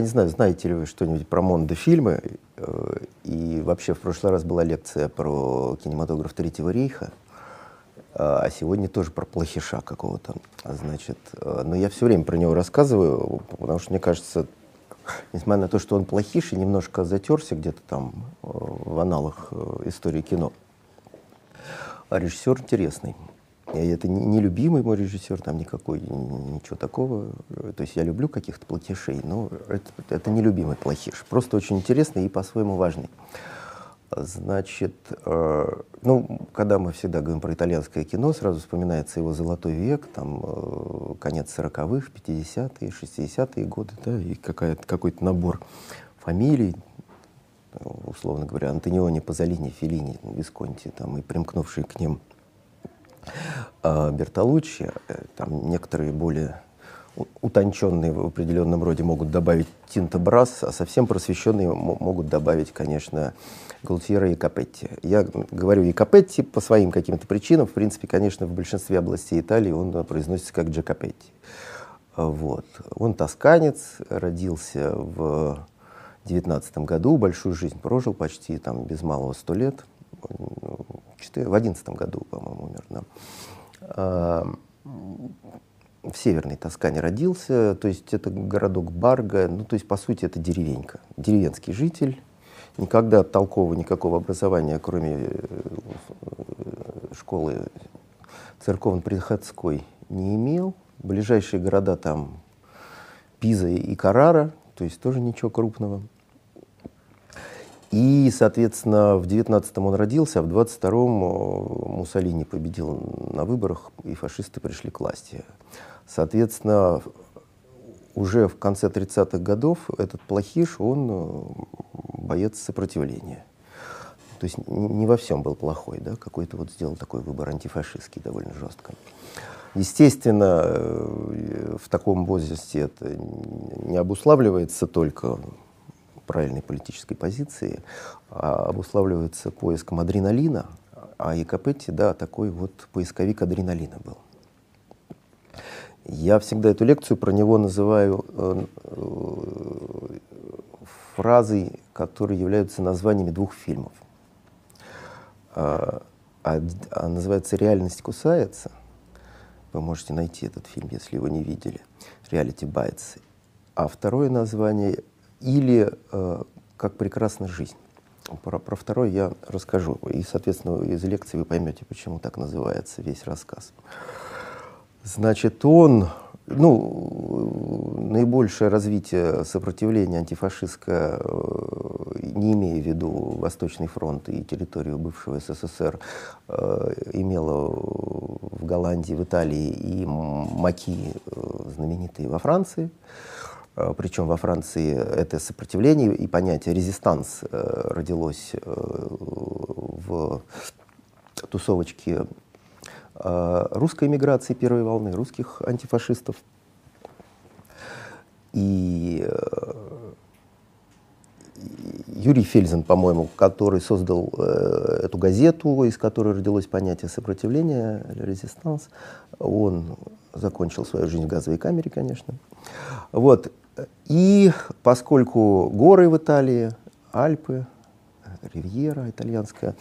не знаю, знаете ли вы что-нибудь про Мондо-фильмы, э, и вообще в прошлый раз была лекция про кинематограф Третьего рейха, а сегодня тоже про плохиша какого-то. Значит, э, но я все время про него рассказываю, потому что мне кажется, несмотря на то, что он плохиш и немножко затерся где-то там э, в аналах э, истории кино, а режиссер интересный. И это не любимый мой режиссер, там никакой, ничего такого. То есть я люблю каких-то плохишей, но это, это не любимый плохиш. Просто очень интересный и по-своему важный. Значит, э, ну, когда мы всегда говорим про итальянское кино, сразу вспоминается его золотой век, там, э, конец 40-х, 50-е, 60-е годы, да, и какой-то набор фамилий, условно говоря, Антониони, Пазолини, Феллини, Висконти, там, и примкнувшие к ним э, Бертолуччи, э, там некоторые более утонченные в определенном роде могут добавить Тинта Брас, а совсем просвещенные могут добавить, конечно, Галтьера и Капетти. Я говорю и Капетти по своим каким-то причинам. В принципе, конечно, в большинстве областей Италии он произносится как Джакопетти. Вот. Он тосканец, родился в девятнадцатом году, большую жизнь прожил, почти там без малого сто лет. В одиннадцатом году, по-моему, умер. Да. А, в северной Тоскане родился, то есть это городок Барга, ну то есть по сути это деревенька, деревенский житель, никогда толкового никакого образования, кроме э, школы церковно-приходской, не имел. Ближайшие города там Пиза и Карара, то есть тоже ничего крупного. И, соответственно, в 19-м он родился, а в 22-м э, Муссолини победил на выборах, и фашисты пришли к власти. Соответственно, уже в конце 30-х годов этот плохиш, он э, боец сопротивления. То есть не во всем был плохой, да, какой-то вот сделал такой выбор антифашистский довольно жестко. Естественно, э, в таком возрасте это не обуславливается только правильной политической позиции, а обуславливается поиском адреналина, а Якопетти, да, такой вот поисковик адреналина был. Я всегда эту лекцию про него называю э, э, фразой, которые являются названиями двух фильмов. А, а, а называется «Реальность кусается». Вы можете найти этот фильм, если его не видели. «Reality Bites». А второе название или э, «Как прекрасна жизнь». Про, про второй я расскажу. И, соответственно, из лекции вы поймете, почему так называется весь рассказ. Значит, он, ну, наибольшее развитие сопротивления антифашистское, э, не имея в виду Восточный фронт и территорию бывшего СССР, э, имело в Голландии, в Италии и маки э, знаменитые во Франции. Причем во Франции это сопротивление и понятие резистанс родилось в тусовочке Э, русской эмиграции первой волны, русских антифашистов. И э, Юрий Фельзен, по-моему, который создал э, эту газету, из которой родилось понятие сопротивления, резистанс, он закончил свою жизнь в газовой камере, конечно. Вот. И поскольку горы в Италии, Альпы, Ривьера итальянская,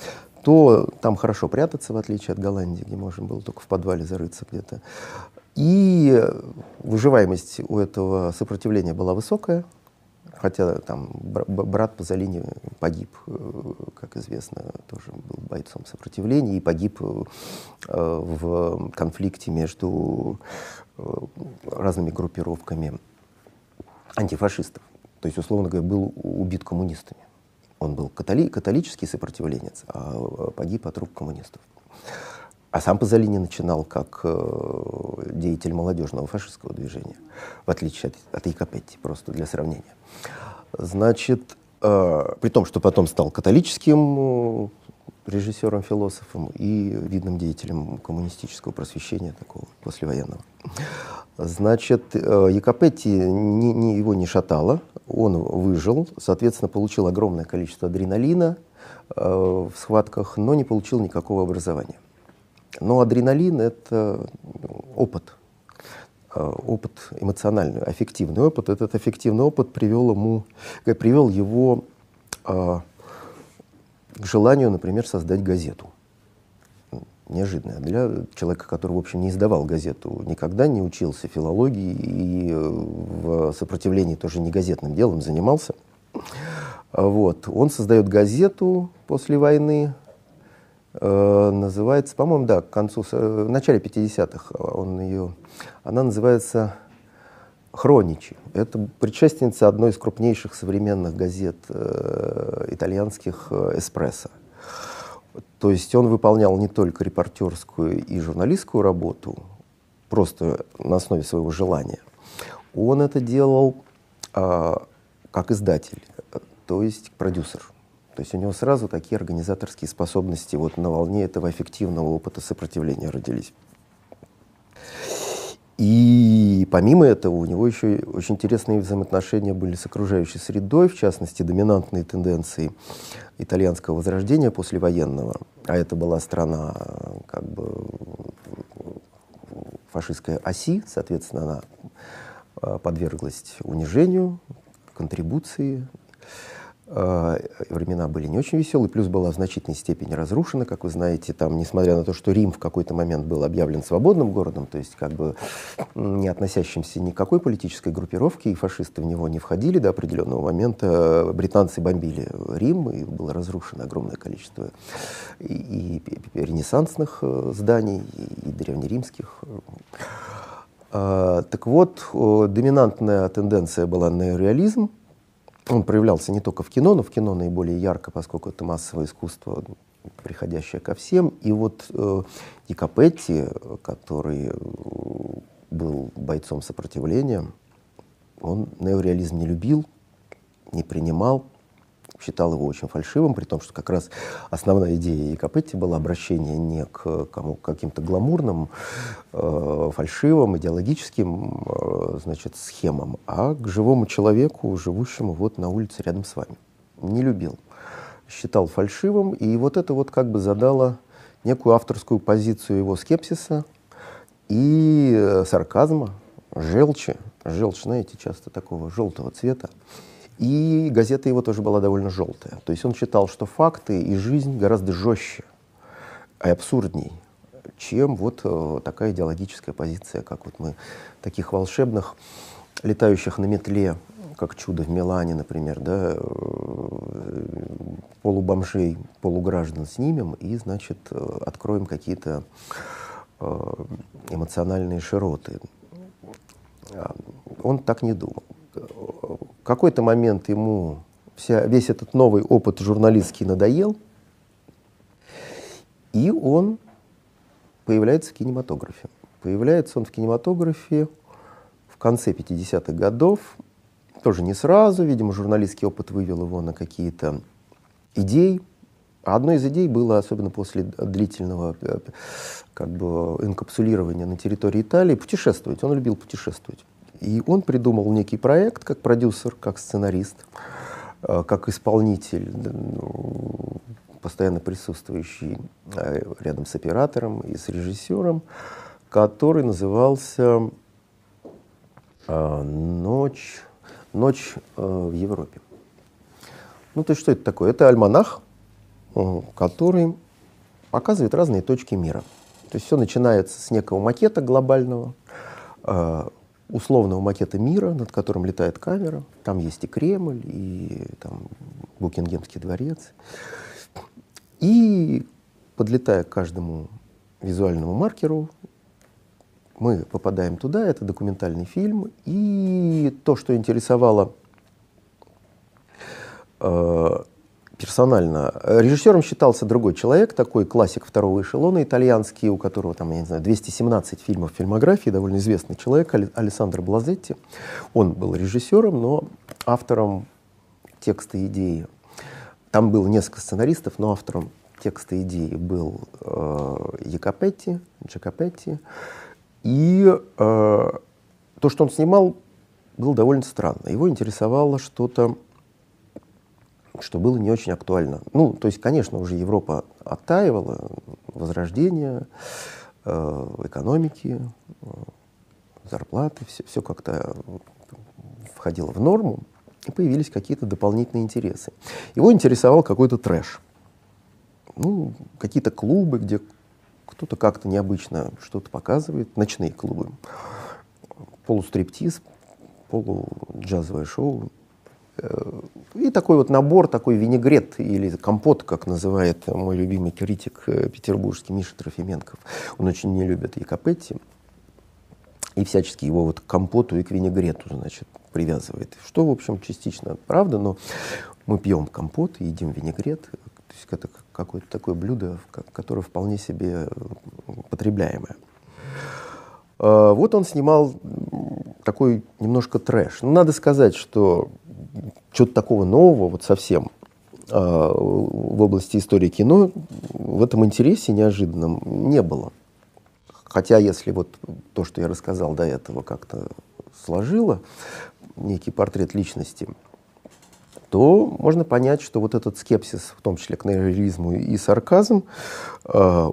то там хорошо прятаться, в отличие от Голландии, где можно было только в подвале зарыться где-то. И выживаемость у этого сопротивления была высокая, хотя там брат Пазолини погиб, э, как известно, тоже был бойцом сопротивления и погиб э, в конфликте между э, разными группировками антифашистов. То есть, условно говоря, был убит коммунистами. Он был католи католический сопротивленец, а погиб от рук коммунистов. А сам Пазолини начинал как э, деятель молодежного фашистского движения, в отличие от, от Якопетти, просто для сравнения. Значит, э, при том, что потом стал католическим э, режиссером, философом и видным деятелем коммунистического просвещения такого послевоенного. Значит, э, Якопетти не, не, его не шатало, он выжил, соответственно, получил огромное количество адреналина э, в схватках, но не получил никакого образования. Но адреналин — это опыт. Э, опыт эмоциональный, аффективный опыт. Этот аффективный опыт привел ему, привел его к желанию, например, создать газету неожиданное для человека, который, в общем, не издавал газету, никогда не учился филологии и э, в сопротивлении тоже не газетным делом занимался. Вот. Он создает газету после войны, э, называется, по-моему, да, к концу, э, в начале 50-х он ее, она называется «Хроничи». Это предшественница одной из крупнейших современных газет итальянских «Эспрессо». То есть он выполнял не только репортерскую и журналистскую работу, просто на основе своего желания. Он это делал а, как издатель, то есть продюсер. То есть у него сразу такие организаторские способности вот на волне этого эффективного опыта сопротивления родились. И помимо этого у него еще очень интересные взаимоотношения были с окружающей средой, в частности, доминантные тенденции итальянского возрождения послевоенного, а это была страна как бы фашистской оси, соответственно, она а, подверглась унижению, контрибуции. Э, времена были не очень веселые, плюс была в значительной степени разрушена, как вы знаете, там, несмотря на то, что Рим в какой-то момент был объявлен свободным городом, то есть как бы не относящимся ни к какой политической группировке, и фашисты в него не входили до определенного момента, британцы бомбили Рим, и было разрушено огромное количество и, и ренессансных э, зданий, и, и древнеримских. Э, так вот, доминантная тенденция была неореализм, он проявлялся не только в кино, но в кино наиболее ярко, поскольку это массовое искусство, приходящее ко всем. И вот э, Ди Капетти, который э, был бойцом сопротивления, он неореализм не любил, не принимал, считал его очень фальшивым, при том, что как раз основная идея Якопетти была обращение не к кому, каким-то гламурным, э, фальшивым, идеологическим э, значит, схемам, а к живому человеку, живущему вот на улице рядом с вами. Не любил. Считал фальшивым, и вот это вот как бы задало некую авторскую позицию его скепсиса и э, сарказма, желчи. Желчь, знаете, часто такого желтого цвета. И газета его тоже была довольно желтая. То есть он считал, что факты и жизнь гораздо жестче и абсурдней, чем вот э, такая идеологическая позиция, как вот мы таких волшебных, летающих на метле, как чудо в Милане, например, да, э, полубомжей, полуграждан снимем и, значит, откроем какие-то э, эмоциональные широты. А, он так не думал какой-то момент ему вся, весь этот новый опыт журналистский надоел, и он появляется в кинематографе. Появляется он в кинематографе в конце 50-х годов, тоже не сразу, видимо, журналистский опыт вывел его на какие-то идеи. Одной из идей было, особенно после длительного э, как бы, инкапсулирования на территории Италии, путешествовать. Он любил путешествовать. И он придумал некий проект как продюсер, как сценарист, э, как исполнитель, ну, постоянно присутствующий э, рядом с оператором и с режиссером, который назывался э, «Ночь, Ночь в Европе». Ну, то есть что это такое? Это альманах, который показывает разные точки мира. То есть все начинается с некого макета глобального, условного макета мира, над которым летает камера. Там есть и Кремль, и там Букингемский дворец. И подлетая к каждому визуальному маркеру, мы попадаем туда, это документальный фильм, и то, что интересовало э, персонально. Режиссером считался другой человек, такой классик второго эшелона, итальянский, у которого там, я не знаю, 217 фильмов в фильмографии, довольно известный человек, Алессандро Блазетти. Он был режиссером, но автором текста идеи. Там было несколько сценаристов, но автором текста идеи был э, Якопетти, Джакопетти. И э, то, что он снимал, было довольно странно. Его интересовало что-то что было не очень актуально. Ну, то есть, конечно, уже Европа оттаивала, возрождение э, экономики, э, зарплаты, все, все как-то входило в норму, и появились какие-то дополнительные интересы. Его интересовал какой-то трэш. Ну, какие-то клубы, где кто-то как-то необычно что-то показывает, ночные клубы, полустриптиз, полуджазовое шоу. Э, и такой вот набор, такой винегрет или компот, как называет мой любимый критик э, петербургский Миша Трофименков. Он очень не любит и Капетти, и всячески его вот к компоту и к винегрету, значит, привязывает. Что, в общем, частично правда, но мы пьем компот и едим винегрет. То есть это какое-то такое блюдо, которое вполне себе потребляемое. А, вот он снимал такой немножко трэш. Ну, надо сказать, что что-то такого нового, вот совсем, а, в области истории кино в этом интересе неожиданном не было. Хотя, если вот то, что я рассказал до этого, как-то сложило некий портрет личности, то можно понять, что вот этот скепсис, в том числе к неореализму и сарказм, э,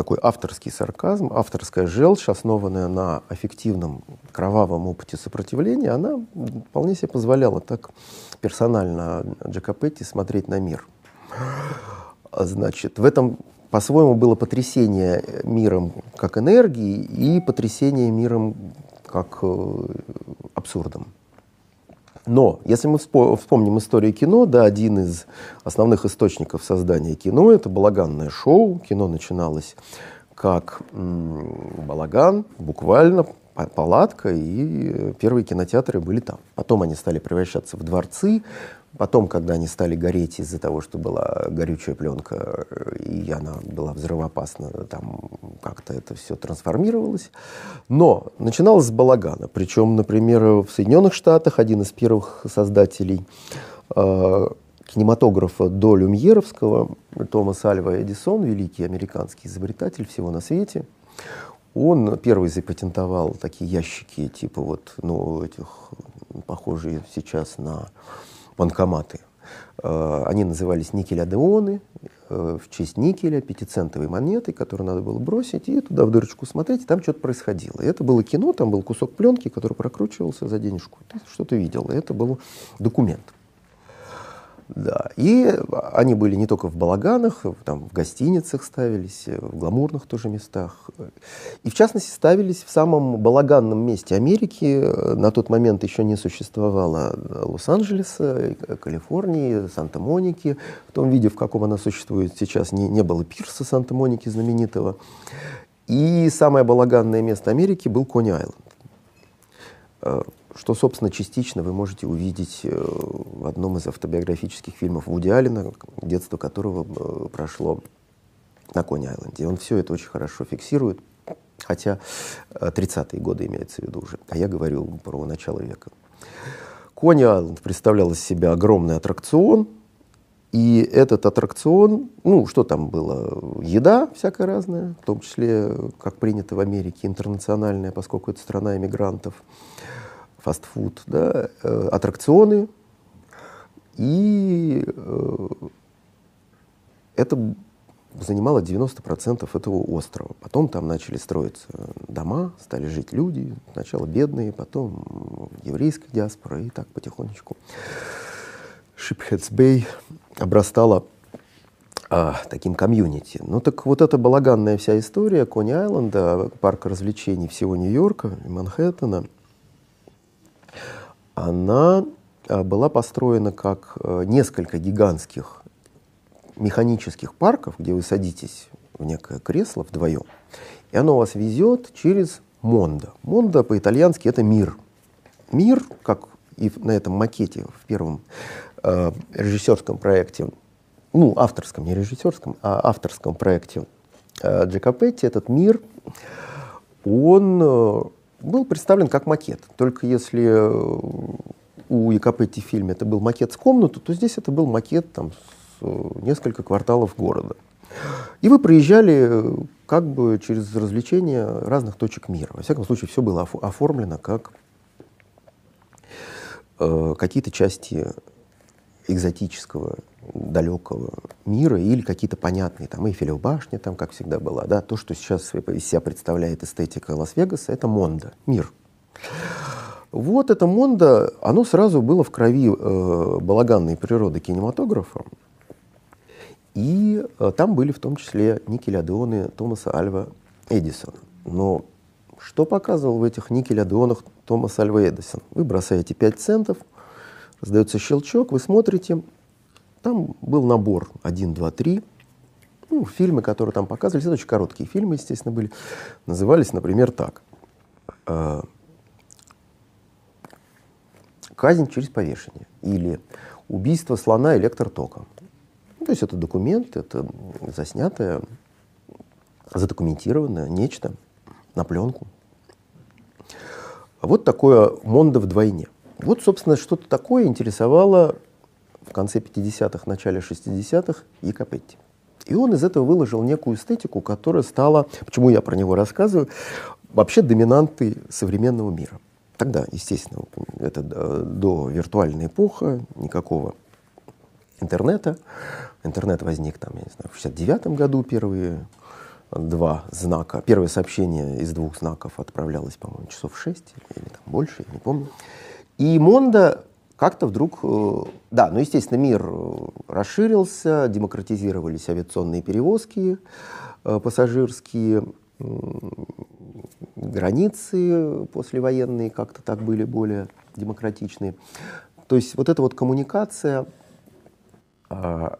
такой авторский сарказм, авторская желчь, основанная на аффективном кровавом опыте сопротивления, она вполне себе позволяла так персонально Джакопетти смотреть на мир. Значит, в этом по-своему было потрясение миром как энергии и потрясение миром как э, абсурдом. Но если мы вспомним историю кино, да, один из основных источников создания кино это балаганное шоу. Кино начиналось как балаган, буквально палатка, и первые кинотеатры были там. Потом они стали превращаться в дворцы, Потом, когда они стали гореть из-за того, что была горючая пленка, и она была взрывоопасна, там как-то это все трансформировалось. Но начиналось с балагана. Причем, например, в Соединенных Штатах один из первых создателей э, кинематографа до Люмьеровского, Томас Альва Эдисон, великий американский изобретатель всего на свете, он первый запатентовал такие ящики, типа вот, ну, этих, похожие сейчас на банкоматы. Э, они назывались никель-адеоны, э, в честь никеля, пятицентовой монеты, которую надо было бросить, и туда в дырочку смотреть, и там что-то происходило. И это было кино, там был кусок пленки, который прокручивался за денежку. Что-то видел, и это был документ. Да. И они были не только в балаганах, там, в гостиницах ставились, в гламурных тоже местах. И в частности ставились в самом балаганном месте Америки. На тот момент еще не существовало Лос-Анджелеса, Калифорнии, Санта-Моники. В том виде, в каком она существует сейчас, не, не было пирса Санта-Моники знаменитого. И самое балаганное место Америки был Кони-Айленд что, собственно, частично вы можете увидеть э, в одном из автобиографических фильмов Вуди Аллена, детство которого э, прошло на Кони-Айленде. Он все это очень хорошо фиксирует, хотя 30-е э, годы имеется в виду уже, а я говорю про начало века. Кони-Айленд представлял из себя огромный аттракцион, и этот аттракцион, ну, что там было? Еда всякая разная, в том числе, как принято в Америке, интернациональная, поскольку это страна иммигрантов фастфуд, да, э, аттракционы, и э, это занимало 90% этого острова. Потом там начали строиться дома, стали жить люди, сначала бедные, потом еврейская диаспора, и так потихонечку. Шипхетсбей обрастала а, таким комьюнити. Ну так вот эта балаганная вся история Кони-Айленда, парка развлечений всего Нью-Йорка и Манхэттена – она а, была построена как э, несколько гигантских механических парков, где вы садитесь в некое кресло вдвоем, и оно вас везет через Мондо. Мондо по-итальянски это мир. Мир, как и на этом макете в первом э, режиссерском проекте, ну, авторском, не режиссерском, а авторском проекте э, Джакопетти, этот мир, он э, был представлен как макет. Только если э, у в фильме это был макет с комнаты, то здесь это был макет там, с э, несколько кварталов города. И вы проезжали э, как бы через развлечения разных точек мира. Во всяком случае, все было оформлено как э, какие-то части экзотического, далекого мира или какие-то понятные, там, Эйфелева башня, там, как всегда была, да, то, что сейчас из себя представляет эстетика Лас-Вегаса, это Монда, мир. Вот это Монда, оно сразу было в крови э, балаганной природы кинематографа, и э, там были в том числе никель-адеоны Томаса Альва Эдисона. Но что показывал в этих никель-адеонах Томас Альва Эдисон? Вы бросаете 5 центов, раздается щелчок, вы смотрите, там был набор 1, 2, 3. Ну, фильмы, которые там показывались, это очень короткие фильмы, естественно, были. Назывались, например, так. Э, «Казнь через повешение» или «Убийство слона электротоком». Ну, то есть это документ, это заснятое, задокументированное нечто на пленку. Вот такое Мондо вдвойне. Вот, собственно, что-то такое интересовало в конце 50-х, начале 60-х Якопетти. И он из этого выложил некую эстетику, которая стала, почему я про него рассказываю, вообще доминантой современного мира. Тогда, естественно, это до виртуальной эпоха, никакого интернета. Интернет возник там, я не знаю, в 69 году первые два знака. Первое сообщение из двух знаков отправлялось, по-моему, часов шесть или там больше, я не помню. И Монда как-то вдруг, э, да, ну, естественно, мир э, расширился, демократизировались авиационные перевозки э, пассажирские, границы послевоенные как-то так были более демократичные. То есть вот эта вот коммуникация, а,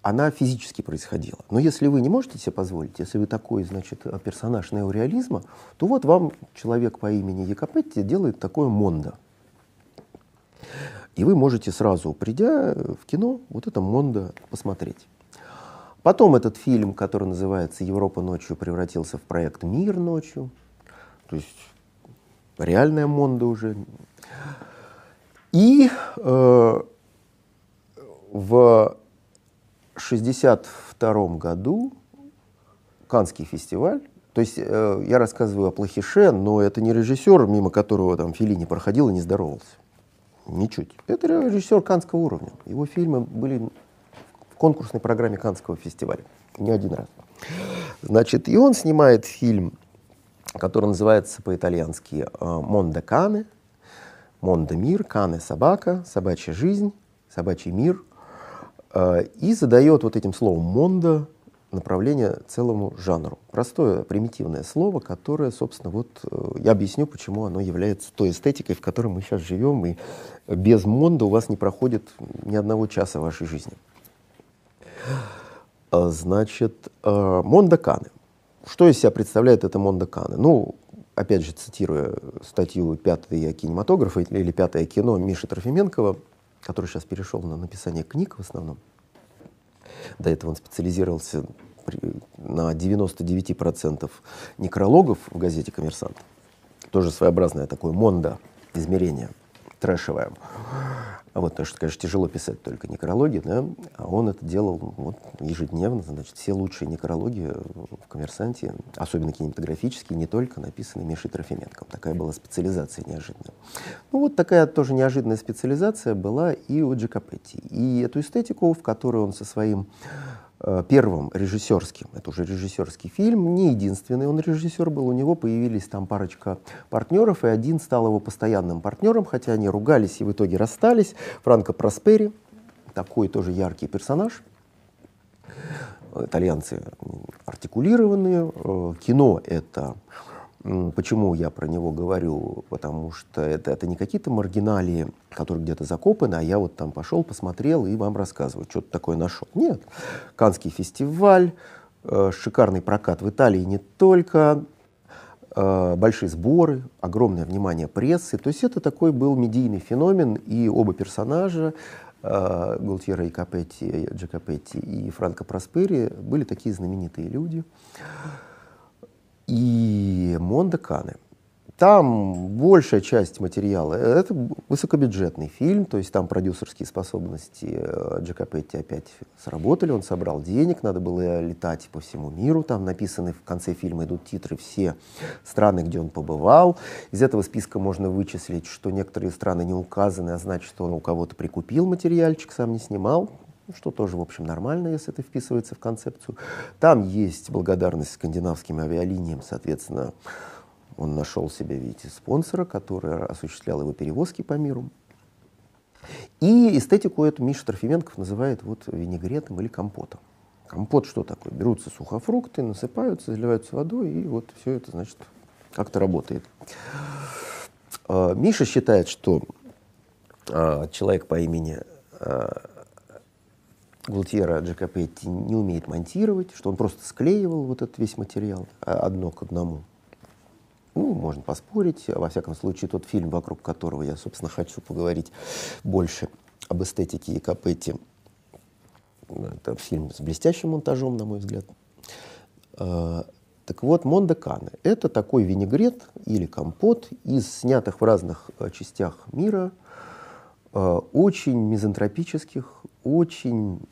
она физически происходила. Но если вы не можете себе позволить, если вы такой, значит, персонаж неореализма, то вот вам человек по имени Якопетти делает такое Мондо. И вы можете сразу, придя в кино, вот это Мондо посмотреть. Потом этот фильм, который называется «Европа ночью», превратился в проект «Мир ночью». То есть реальная Монда уже. И э, в 1962 году Канский фестиваль, то есть э, я рассказываю о Плохише, но это не режиссер, мимо которого там Филини проходил и не здоровался. Ничуть. Это режиссер канского уровня. Его фильмы были в конкурсной программе Канского фестиваля. Не один раз. Значит, и он снимает фильм, который называется по-итальянски «Mondo Cane», «Mondo» мир, «Cane» собака, «Собачья жизнь», «Собачий мир». Э, и задает вот этим словом «Mondo» направление целому жанру. Простое, примитивное слово, которое, собственно, вот э, я объясню, почему оно является той эстетикой, в которой мы сейчас живем, и без mondo у вас не проходит ни одного часа вашей жизни. А, значит, э, Mondo Cane. Что из себя представляет это Mondo Cane? Ну, опять же, цитируя статью «Пятый кинематограф» или «Пятое кино» Миши Трофименкова, который сейчас перешел на написание книг в основном, до этого он специализировался на 99% некрологов в газете «Коммерсант». Тоже своеобразное такое мондо измерение, трэшевое. А вот, потому что, конечно, тяжело писать только некрологи, да, а он это делал вот, ежедневно, значит, все лучшие некрологи в «Коммерсанте», особенно кинематографические, не только написаны Мишей Трофименком. Такая была специализация неожиданная. Ну вот такая тоже неожиданная специализация была и у Джакопетти. И эту эстетику, в которой он со своим первым режиссерским, это уже режиссерский фильм, не единственный он режиссер был, у него появились там парочка партнеров, и один стал его постоянным партнером, хотя они ругались и в итоге расстались, Франко Проспери, такой тоже яркий персонаж, итальянцы артикулированные, э, кино это Почему я про него говорю? Потому что это, это не какие-то маргиналии, которые где-то закопаны, а я вот там пошел, посмотрел и вам рассказываю, что-то такое нашел. Нет. Канский фестиваль, э, шикарный прокат в Италии не только, э, большие сборы, огромное внимание прессы. То есть это такой был медийный феномен, и оба персонажа, э, Гултьера и Капетти, Джакопетти и Франко Проспери, были такие знаменитые люди. И Монда Кане. там большая часть материала — это высокобюджетный фильм, то есть там продюсерские способности э, Джакопетти опять сработали, он собрал денег, надо было летать по всему миру, там написаны в конце фильма идут титры все страны, где он побывал. Из этого списка можно вычислить, что некоторые страны не указаны, а значит, что он у кого-то прикупил материальчик, сам не снимал, что тоже, в общем, нормально, если это вписывается в концепцию. Там есть благодарность скандинавским авиалиниям, соответственно, он нашел себе, видите, спонсора, который осуществлял его перевозки по миру. И эстетику эту Миша Трофименков называет вот винегретом или компотом. Компот что такое? Берутся сухофрукты, насыпаются, заливаются водой, и вот все это, значит, как-то работает. А, Миша считает, что а, человек по имени а, Гултьера Джакопетти не умеет монтировать, что он просто склеивал вот этот весь материал одно к одному. Ну, можно поспорить. Во всяком случае, тот фильм, вокруг которого я, собственно, хочу поговорить больше об эстетике и Капетти, это фильм с блестящим монтажом, на мой взгляд. А, так вот, Монде Кане — это такой винегрет или компот из снятых в разных э, частях мира, э, очень мизантропических, очень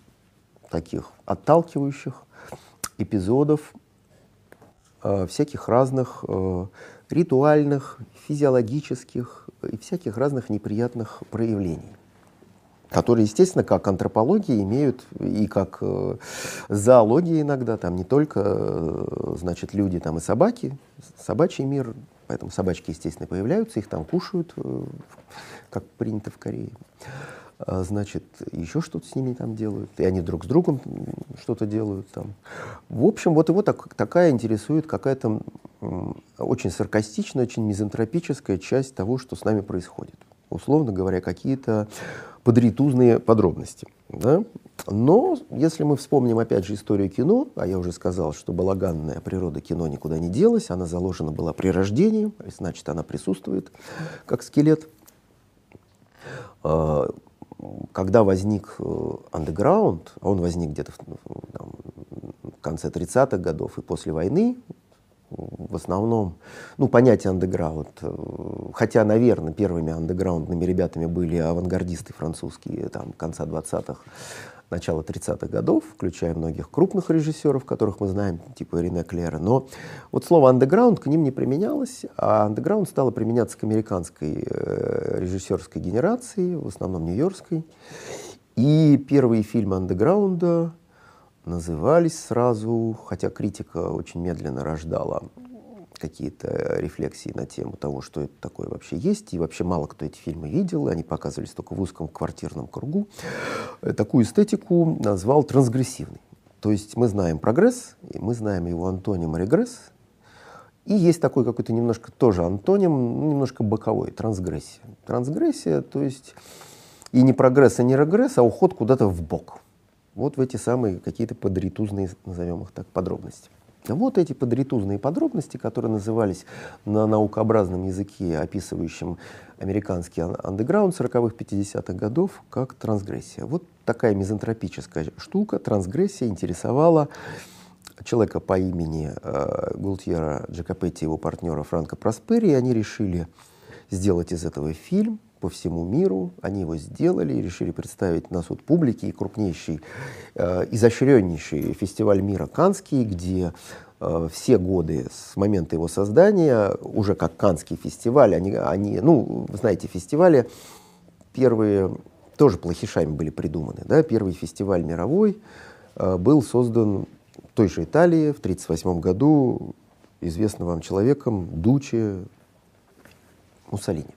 таких отталкивающих эпизодов э, всяких разных ритуальных, физиологических и всяких разных неприятных проявлений которые, естественно, как антропология имеют и как э, зоология иногда, там не только, э, значит, люди там и собаки, собачий мир, поэтому собачки, естественно, появляются, их там кушают, э, как принято в Корее. А, значит, еще что-то с ними там делают, и они друг с другом что-то делают там. В общем, вот его так, такая интересует какая-то очень саркастичная, очень мизантропическая часть того, что с нами происходит. Условно говоря, какие-то подритузные подробности. Да? Но если мы вспомним опять же историю кино, а я уже сказал, что балаганная природа кино никуда не делась, она заложена была при рождении, значит, она присутствует как скелет. Когда возник андеграунд, а он возник где-то в, там, в конце 30-х годов и после войны, в основном, ну, понятие андеграунд, э, хотя, наверное, первыми андеграундными ребятами были авангардисты французские, там, конца 20-х, начала 30-х годов, включая многих крупных режиссеров, которых мы знаем, типа Рене Клера. Но вот слово андеграунд к ним не применялось, а андеграунд стало применяться к американской э, режиссерской генерации, в основном нью-йоркской. И первые фильмы андеграунда назывались сразу, хотя критика очень медленно рождала какие-то рефлексии на тему того, что это такое вообще есть, и вообще мало кто эти фильмы видел, они показывались только в узком квартирном кругу. Э, такую эстетику назвал трансгрессивной. То есть мы знаем прогресс, и мы знаем его антоним регресс, и есть такой какой-то немножко тоже антоним, немножко боковой, трансгрессия. Трансгрессия, то есть и не прогресс, и не регресс, а уход куда-то в бок. Вот в эти самые какие-то подритузные, назовем их так, подробности. Вот эти подритузные подробности, которые назывались на наукообразном языке, описывающем американский андеграунд 40-х, 50-х годов, как трансгрессия. Вот такая мизантропическая штука, трансгрессия, интересовала человека по имени э, Гултьера Джакопетти и его партнера Франко Проспери, и они решили сделать из этого фильм, по всему миру. Они его сделали и решили представить на суд публики и крупнейший, э, изощреннейший фестиваль мира Канский, где э, все годы с момента его создания, уже как Канский фестиваль, они, они ну, знаете, фестивали первые тоже плохишами были придуманы. Да? Первый фестиваль мировой э, был создан в той же Италии в 1938 году известным вам человеком Дучи Муссолини.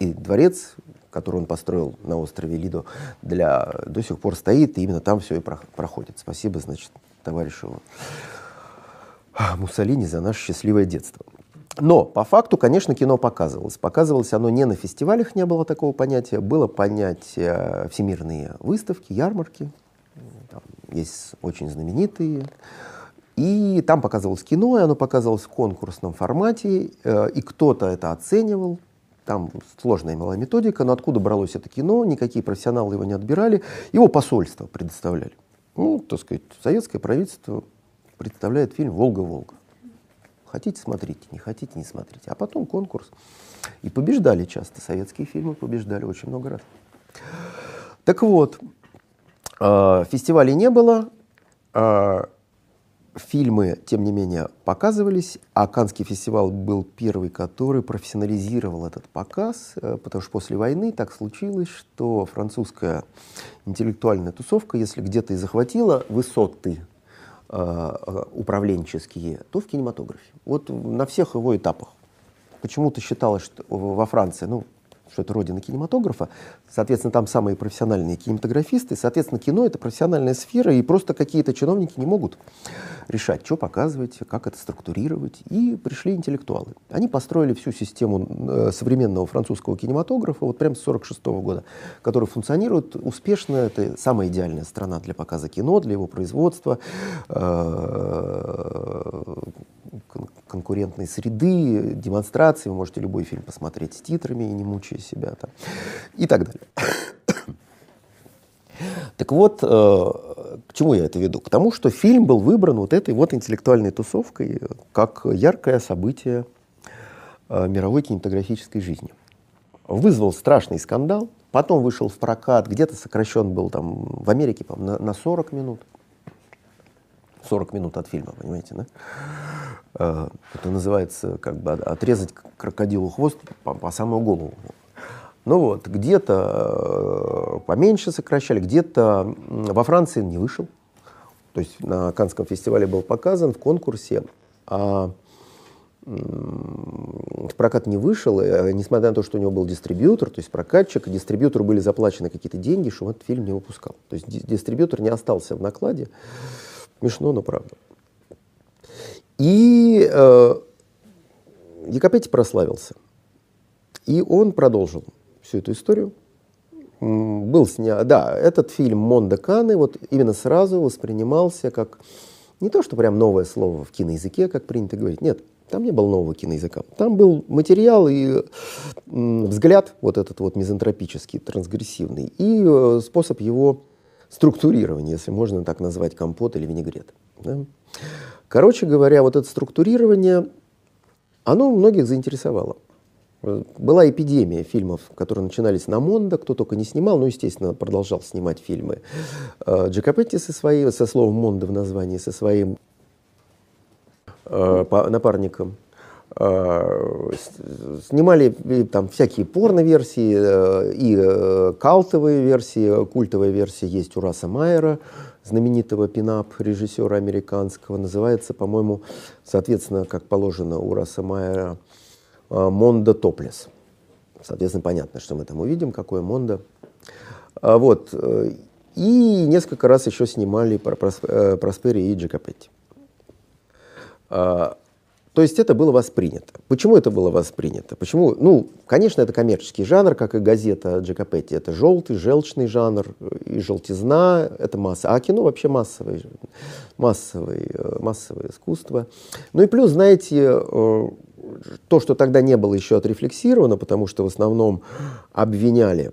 И дворец, который он построил на острове Лидо, для, до сих пор стоит, и именно там все и проходит. Спасибо, значит, товарищу Муссолини за наше счастливое детство. Но по факту, конечно, кино показывалось. Показывалось оно не на фестивалях, не было такого понятия. Было понятие всемирные выставки, ярмарки. Там есть очень знаменитые. И там показывалось кино, и оно показывалось в конкурсном формате. Э, и кто-то это оценивал, там сложная была методика, но откуда бралось это кино, никакие профессионалы его не отбирали, его посольство предоставляли. Ну, так сказать, советское правительство представляет фильм «Волга-Волга». Хотите, смотрите, не хотите, не смотрите. А потом конкурс. И побеждали часто. Советские фильмы побеждали очень много раз. Так вот, э, фестивалей не было. Э, фильмы, тем не менее, показывались, а Канский фестиваль был первый, который профессионализировал этот показ, э, потому что после войны так случилось, что французская интеллектуальная тусовка, если где-то и захватила высоты э, управленческие, то в кинематографе. Вот на всех его этапах. Почему-то считалось, что во Франции, ну, что это родина кинематографа. Соответственно, там самые профессиональные кинематографисты. Соответственно, кино — это профессиональная сфера, и просто какие-то чиновники не могут решать, что показывать, как это структурировать. И пришли интеллектуалы. Они построили всю систему э, современного французского кинематографа, вот прямо с 1946 года, который функционирует успешно. Это самая идеальная страна для показа кино, для его производства, э, конкурентной среды, демонстрации. Вы можете любой фильм посмотреть с титрами, не мучая себя там, и так далее. Так вот, э, к чему я это веду? К тому, что фильм был выбран вот этой вот интеллектуальной тусовкой как яркое событие э, мировой кинематографической жизни. Вызвал страшный скандал, потом вышел в прокат, где-то сокращен был там в Америке, по на, на 40 минут. 40 минут от фильма, понимаете, да? Э, это называется как бы отрезать крокодилу хвост по, по самую голову. Ну вот, где-то э, поменьше сокращали, где-то во Франции не вышел. То есть на Канском фестивале был показан в конкурсе, а в прокат не вышел, э, несмотря на то, что у него был дистрибьютор, то есть прокатчик, дистрибьютору были заплачены какие-то деньги, что этот фильм не выпускал. То есть дистрибьютор не остался в накладе. Смешно, но правда. И э, Якопетти прославился. И он продолжил всю эту историю. Был снят, да, этот фильм «Монда Каны» вот именно сразу воспринимался как не то, что прям новое слово в киноязыке, как принято говорить, нет, там не было нового киноязыка. Там был материал и взгляд вот этот вот мизантропический, трансгрессивный, и э, способ его структурирования, если можно так назвать, компот или винегрет. Да? Короче говоря, вот это структурирование, оно многих заинтересовало. Была эпидемия фильмов, которые начинались на Мондо, кто только не снимал, но, естественно, продолжал снимать фильмы. Э, Джакопетти со, своей, со словом Мондо в названии, со своим э, напарником. Э, снимали там всякие порно-версии э, и э, калтовые версии, культовая версия есть у Раса Майера, знаменитого пинап режиссера американского. Называется, по-моему, соответственно, как положено у Раса Майера, Мондо Топлес. Соответственно, понятно, что мы там увидим, какое Мондо. А вот. И несколько раз еще снимали про Проспери и Джакопетти. То есть это было воспринято. Почему это было воспринято? Почему? Ну, конечно, это коммерческий жанр, как и газета Джакопетти. Это желтый, желчный жанр и желтизна, это масса. А кино вообще массовое, массовое, массовое искусство. Ну и плюс, знаете, э, то, что тогда не было еще отрефлексировано, потому что в основном обвиняли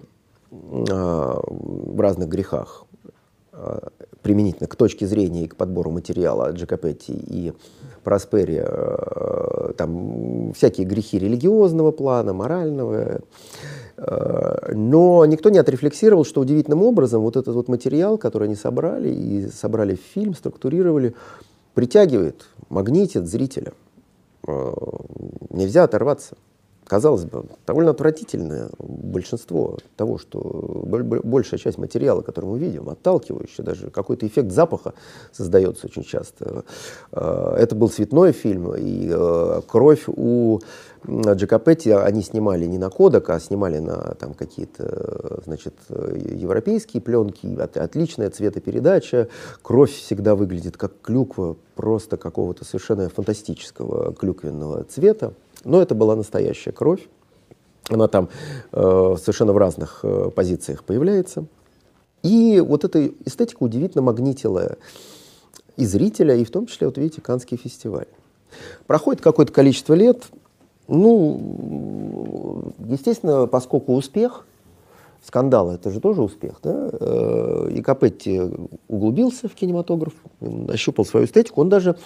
а, в разных грехах а, применительно к точке зрения и к подбору материала Джакопетти и Проспери, э, там всякие грехи религиозного плана, морального, э, но никто не отрефлексировал, что удивительным образом вот этот вот материал, который они собрали и собрали в фильм, структурировали, притягивает, магнитит зрителя. Э, нельзя оторваться казалось бы, довольно отвратительное большинство того, что большая часть материала, который мы видим, отталкивающий, даже какой-то эффект запаха создается очень часто. Э, это был цветной фильм, и э, кровь у Джакопетти они снимали не на кодек, а снимали на там, какие-то значит, европейские пленки, отличная цветопередача, кровь всегда выглядит как клюква, просто какого-то совершенно фантастического клюквенного цвета. Но это была настоящая кровь. Она там э, совершенно в разных э, позициях появляется. И вот эта эстетика удивительно магнитила и зрителя, и в том числе, вот видите, Канский фестиваль. Проходит какое-то количество лет, ну, естественно, поскольку успех, скандал это же тоже успех, да, э, и Капетти углубился в кинематограф, ощупал свою эстетику, он даже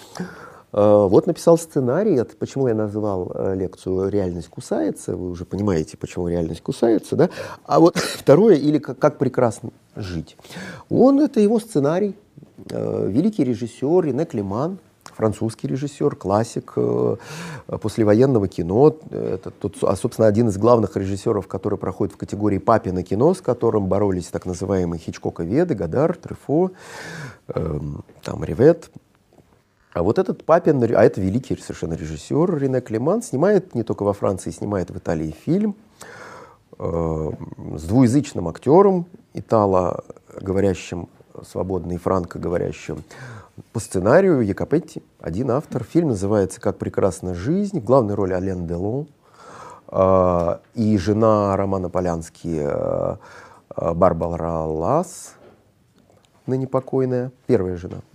вот написал сценарий, это почему я назвал э, лекцию «Реальность кусается», вы уже понимаете, почему реальность кусается, да? А вот второе, или как, прекрасно жить. Он, это его сценарий, э, великий режиссер Рене Климан, французский режиссер, классик э, послевоенного кино. Это, тут, а, собственно, один из главных режиссеров, который проходит в категории папина кино, с которым боролись так называемые Хичкока-веды, Гадар, Трефо, э, там, Ревет, а вот этот папин, а это великий совершенно режиссер Рене Клеман, снимает не только во Франции, снимает в Италии фильм э, с двуязычным актером, итало говорящим свободно и франко говорящим по сценарию Якопетти, один автор. Фильм называется «Как прекрасна жизнь». В главной роли Ален Делон э, и жена Романа Полянски э, Барбара Лас, ныне покойная, первая жена –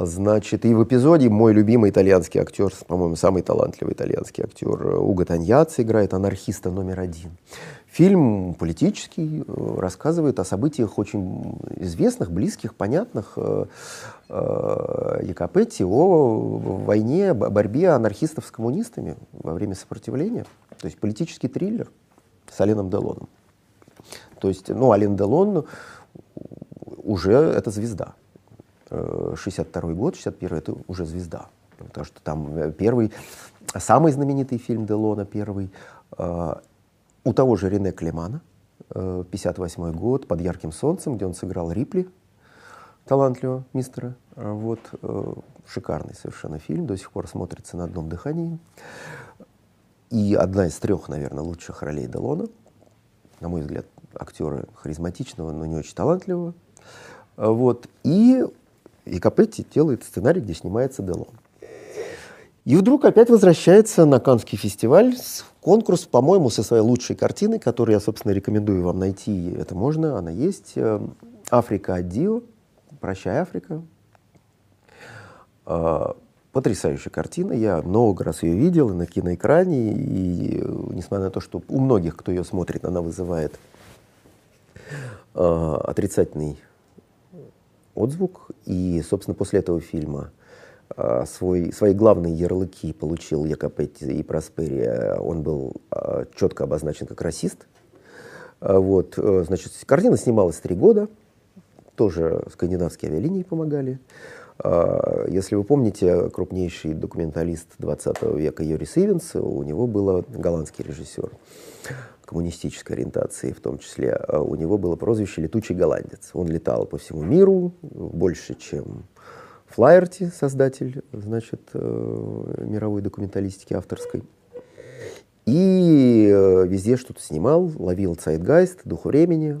Значит, и в эпизоде мой любимый итальянский актер, по-моему, самый талантливый итальянский актер Уго Таньяци играет анархиста номер один. Фильм политический, э, рассказывает о событиях очень известных, близких, понятных э, э, Якопетти, о войне, борьбе анархистов с коммунистами во время сопротивления. То есть политический триллер с Аленом Делоном. То есть, ну, Ален Делон уже это звезда. 62 год, 61 это уже звезда. Потому что там э, первый, самый знаменитый фильм Делона, первый, э, у того же Рене Клемана, 58 э, год, «Под ярким солнцем», где он сыграл Рипли, талантливого мистера. Вот, шикарный совершенно фильм, до сих пор смотрится на одном дыхании. И одна из трех, наверное, лучших ролей Делона. На мой взгляд, актера харизматичного, но не очень талантливого. Вот. И и Капетти делает сценарий, где снимается Делон. И вдруг опять возвращается на Каннский фестиваль конкурс, по-моему, со своей лучшей картиной, которую я, собственно, рекомендую вам найти. Это можно, она есть. Э, «Африка Адио», «Прощай, Африка». Э, потрясающая картина. Я много раз ее видел на киноэкране. И несмотря на то, что у многих, кто ее смотрит, она вызывает э, отрицательный отзвук. И, собственно, после этого фильма а, свой, свои главные ярлыки получил Якопетти и Просперия. Он был а, четко обозначен как расист. А, вот, э, значит, картина снималась три года. Тоже скандинавские авиалинии помогали. Если вы помните, крупнейший документалист 20 века Юрис Ивенс, у него был голландский режиссер коммунистической ориентации в том числе, а у него было прозвище «Летучий голландец». Он летал по всему миру, больше, чем Флайерти, создатель, значит, э, мировой документалистики авторской. И э, везде что-то снимал, ловил цайтгайст, дух времени.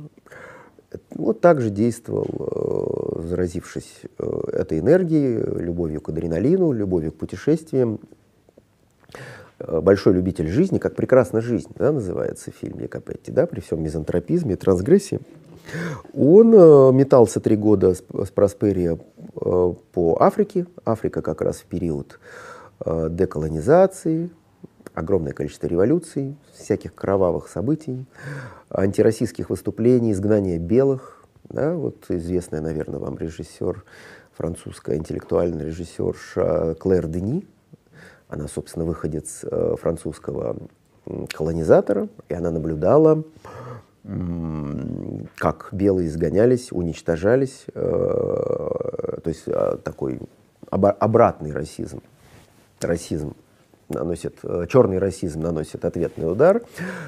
Вот так же действовал, э, заразившись этой энергией, любовью к адреналину, любовью к путешествиям, Э, большой любитель жизни, как «Прекрасна жизнь», да, называется фильм Якопетти, да, при всем мизантропизме и трансгрессии. Он э, метался три года с, с Просперия э, по Африке. Африка как раз в период э, деколонизации, огромное количество революций, всяких кровавых событий, антироссийских выступлений, изгнания белых. Да, вот известная, наверное, вам режиссер, французская интеллектуальный режиссер Клэр Дени, она, собственно, выходец э, французского колонизатора, и она наблюдала, как белые изгонялись, уничтожались, э, то есть э, такой обратный расизм. Расизм наносит, черный расизм наносит ответный удар.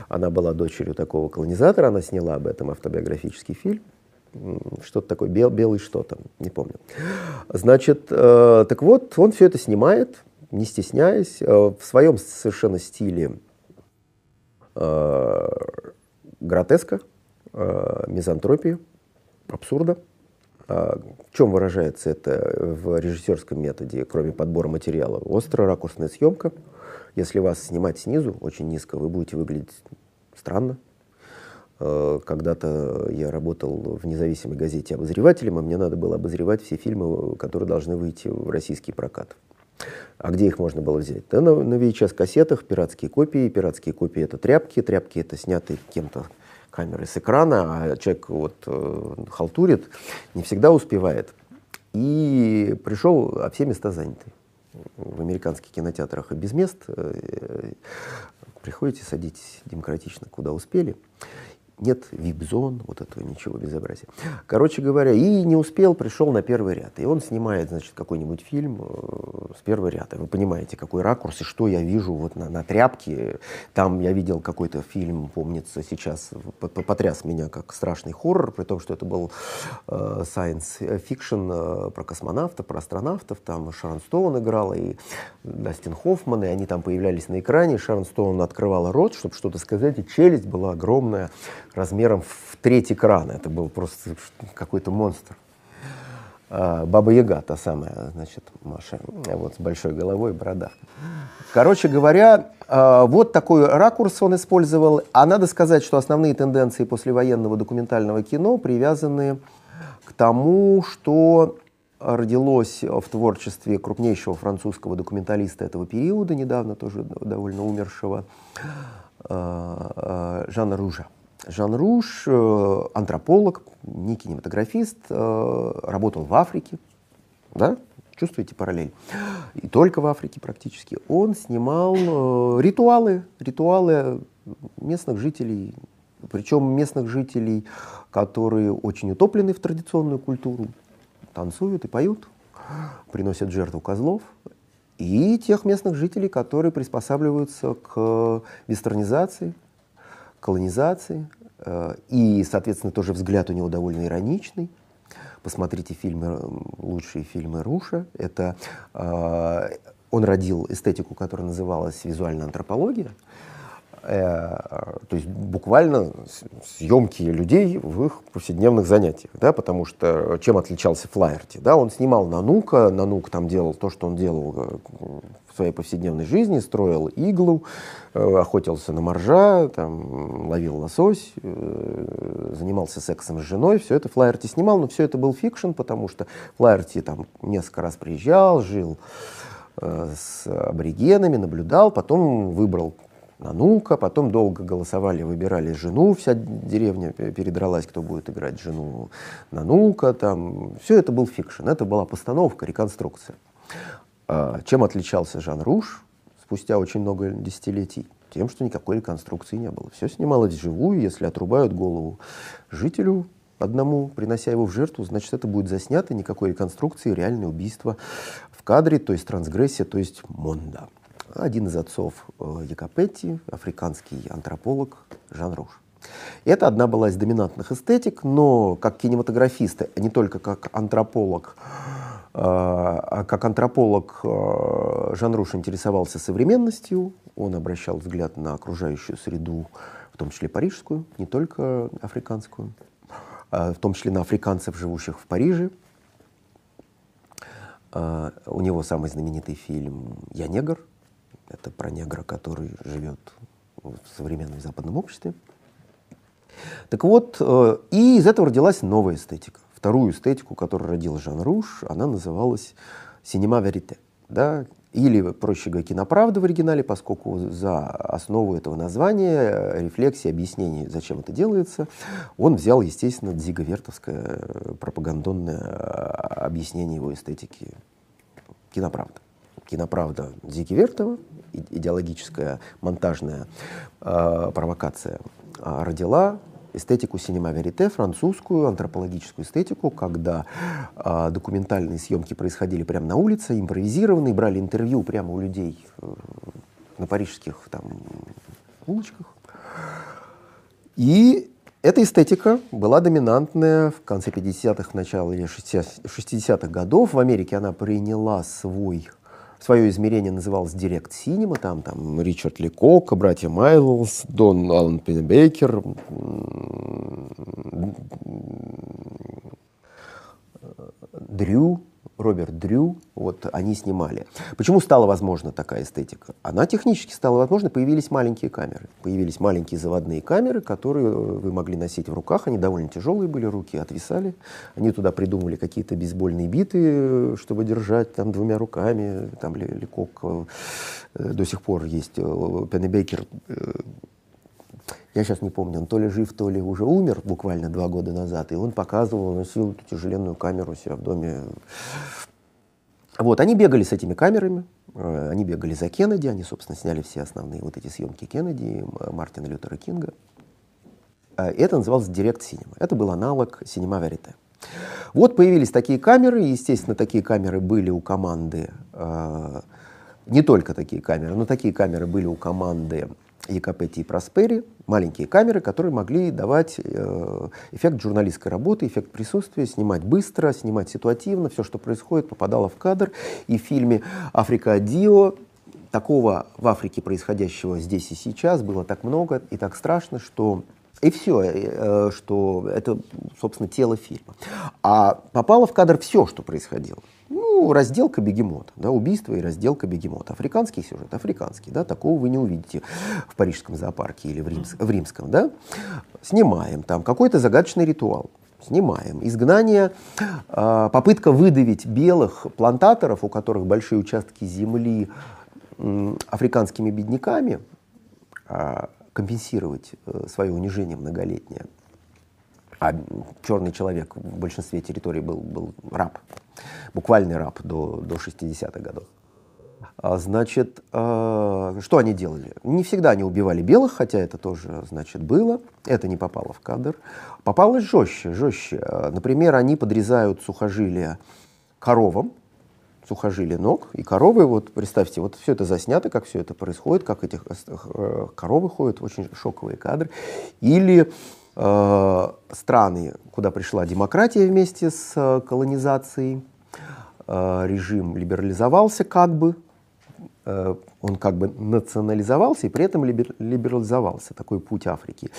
Она была дочерью такого колонизатора, она сняла об этом автобиографический фильм. Что-то такое, бел, белый что-то, не помню. Значит, так вот, он все это снимает, не стесняясь, э, в своем совершенно стиле э, гротеска, э, мизантропии, абсурда. В чем выражается это в режиссерском методе, кроме подбора материала? Острая ракурсная съемка. Если вас снимать снизу, очень низко, вы будете выглядеть странно. Когда-то я работал в независимой газете обозревателем, и мне надо было обозревать все фильмы, которые должны выйти в российский прокат. А где их можно было взять? Да на, на VHS-кассетах пиратские копии. Пиратские копии — это тряпки. Тряпки — это снятые кем-то камерой с экрана, а человек вот э, халтурит, не всегда успевает. И пришел, а все места заняты. в американских кинотеатрах и без мест. Э, приходите, садитесь демократично, куда успели нет вип-зон, вот этого ничего, безобразия. Короче говоря, и не успел, пришел на первый ряд. И он снимает, значит, какой-нибудь фильм э, с первого ряда. Вы понимаете, какой ракурс и что я вижу вот на, на тряпке. Там я видел какой-то фильм, помнится, сейчас потряс меня как страшный хоррор, при том, что это был э, science fiction э, про космонавтов, про астронавтов. Там Шарон Стоун играла и Дастин Хоффман, и они там появлялись на экране. Шарон Стоун открывала рот, чтобы что-то сказать, и челюсть была огромная размером в треть экрана. Это был просто какой-то монстр. А, Баба Яга, та самая, значит, Маша, вот с большой головой, борода. Короче говоря, а, вот такой ракурс он использовал. А надо сказать, что основные тенденции послевоенного документального кино привязаны к тому, что родилось в творчестве крупнейшего французского документалиста этого периода, недавно тоже довольно умершего, а, Жана Ружа. Жан Руш, э, антрополог, не кинематографист, э, работал в Африке, да, чувствуете параллель? И только в Африке практически. Он снимал э, ритуалы, ритуалы местных жителей, причем местных жителей, которые очень утоплены в традиционную культуру, танцуют и поют, приносят жертву козлов, и тех местных жителей, которые приспосабливаются к вестернизации, колонизации. Э, и, соответственно, тоже взгляд у него довольно ироничный. Посмотрите фильмы, лучшие фильмы Руша. Это, э, он родил эстетику, которая называлась визуальная антропология. Э, то есть буквально съемки людей в их повседневных занятиях, да, потому что чем отличался Флаэрти, да, он снимал Нанука, Нанук там делал то, что он делал в своей повседневной жизни, строил иглу, охотился на моржа, там, ловил лосось, занимался сексом с женой, все это Флаэрти снимал, но все это был fiction, потому что Флаэрти там несколько раз приезжал, жил с аборигенами, наблюдал, потом выбрал Нанука, потом долго голосовали, выбирали жену, вся деревня передралась, кто будет играть жену Нанука, там, все это был fiction, это была постановка, реконструкция. А чем отличался Жан Руш спустя очень много десятилетий? Тем, что никакой реконструкции не было. Все снималось вживую, если отрубают голову жителю одному, принося его в жертву, значит, это будет заснято, никакой реконструкции, реальное убийство в кадре, то есть трансгрессия, то есть монда один из отцов э, Якопетти, африканский антрополог Жан Руш. Это одна была из доминантных эстетик, но как кинематографист, а не только как антрополог, как антрополог э, Жан Руш интересовался современностью, он обращал взгляд на окружающую среду, в том числе парижскую, не только африканскую, а в том числе на африканцев, живущих в Париже. У него самый знаменитый фильм «Я негр», это про негра, который живет в современном западном обществе. Так вот, э, и из этого родилась новая эстетика. Вторую эстетику, которую родил Жан Руш, она называлась «Синема верите». Да? Или, проще говоря, киноправда в оригинале, поскольку за основу этого названия, рефлексии, объяснений, зачем это делается, он взял, естественно, дзиговертовское пропагандонное объяснение его эстетики киноправда киноправда Зики Вертова, идеологическая монтажная э, провокация, э, родила эстетику синема верите, французскую антропологическую эстетику, когда э, документальные съемки происходили прямо на улице, импровизированные, брали интервью прямо у людей э, на парижских там улочках. И эта эстетика была доминантная в конце 50-х, в начале 60-х годов. В Америке она приняла свой Свое измерение называлось Direct Cinema, там, там Ричард Ликок, братья Майлз, Дон Аллен Пеннебекер, Дрю, Роберт Дрю, вот они снимали. Почему стала возможна такая эстетика? Она технически стала возможна, появились маленькие камеры. Появились маленькие заводные камеры, которые э, вы могли носить в руках, они довольно тяжелые были, руки отвисали. Они туда придумали какие-то бейсбольные биты, э, чтобы держать там двумя руками, там Лекок э, до сих пор есть, Пеннебекер я сейчас не помню, он то ли жив, то ли уже умер буквально два года назад, и он показывал, носил эту тяжеленную камеру у себя в доме Вот, они бегали с этими камерами, э, они бегали за Кеннеди, они, собственно, сняли все основные вот эти съемки Кеннеди, Мартина Лютера Кинга. Э, это называлось Direct Cinema. Это был аналог Cinema Verite. Вот появились такие камеры, естественно, такие камеры были у команды, э, не только такие камеры, но такие камеры были у команды И Проспери, маленькие камеры, которые могли давать э, эффект журналистской работы, эффект присутствия, снимать быстро, снимать ситуативно, все, что происходит, попадало в кадр. И в фильме «Африка Дио» такого в Африке происходящего здесь и сейчас было так много и так страшно, что и все, э, что это, собственно, тело фильма. А попало в кадр все, что происходило. Ну, разделка бегемота, да, убийство и разделка бегемота. Африканский сюжет, африканский, да, такого вы не увидите в парижском зоопарке или в, римс, в римском, да. Снимаем там какой-то загадочный ритуал, снимаем. Изгнание, э, попытка выдавить белых плантаторов, у которых большие участки земли, э, африканскими бедняками, э, компенсировать э, свое унижение многолетнее. А черный человек в большинстве территорий был, был раб, буквальный раб до, до 60-х годов. А, значит, э, что они делали? Не всегда они убивали белых, хотя это тоже, значит, было. Это не попало в кадр. Попалось жестче, жестче. Например, они подрезают сухожилия коровам, сухожилия ног и коровы. Вот представьте, вот все это заснято, как все это происходит, как эти э, коровы ходят, очень шоковые кадры. Или э, страны, куда пришла демократия вместе с э, колонизацией, э, режим либерализовался как бы, э, он как бы национализовался и при этом либерализовался, такой путь Африки.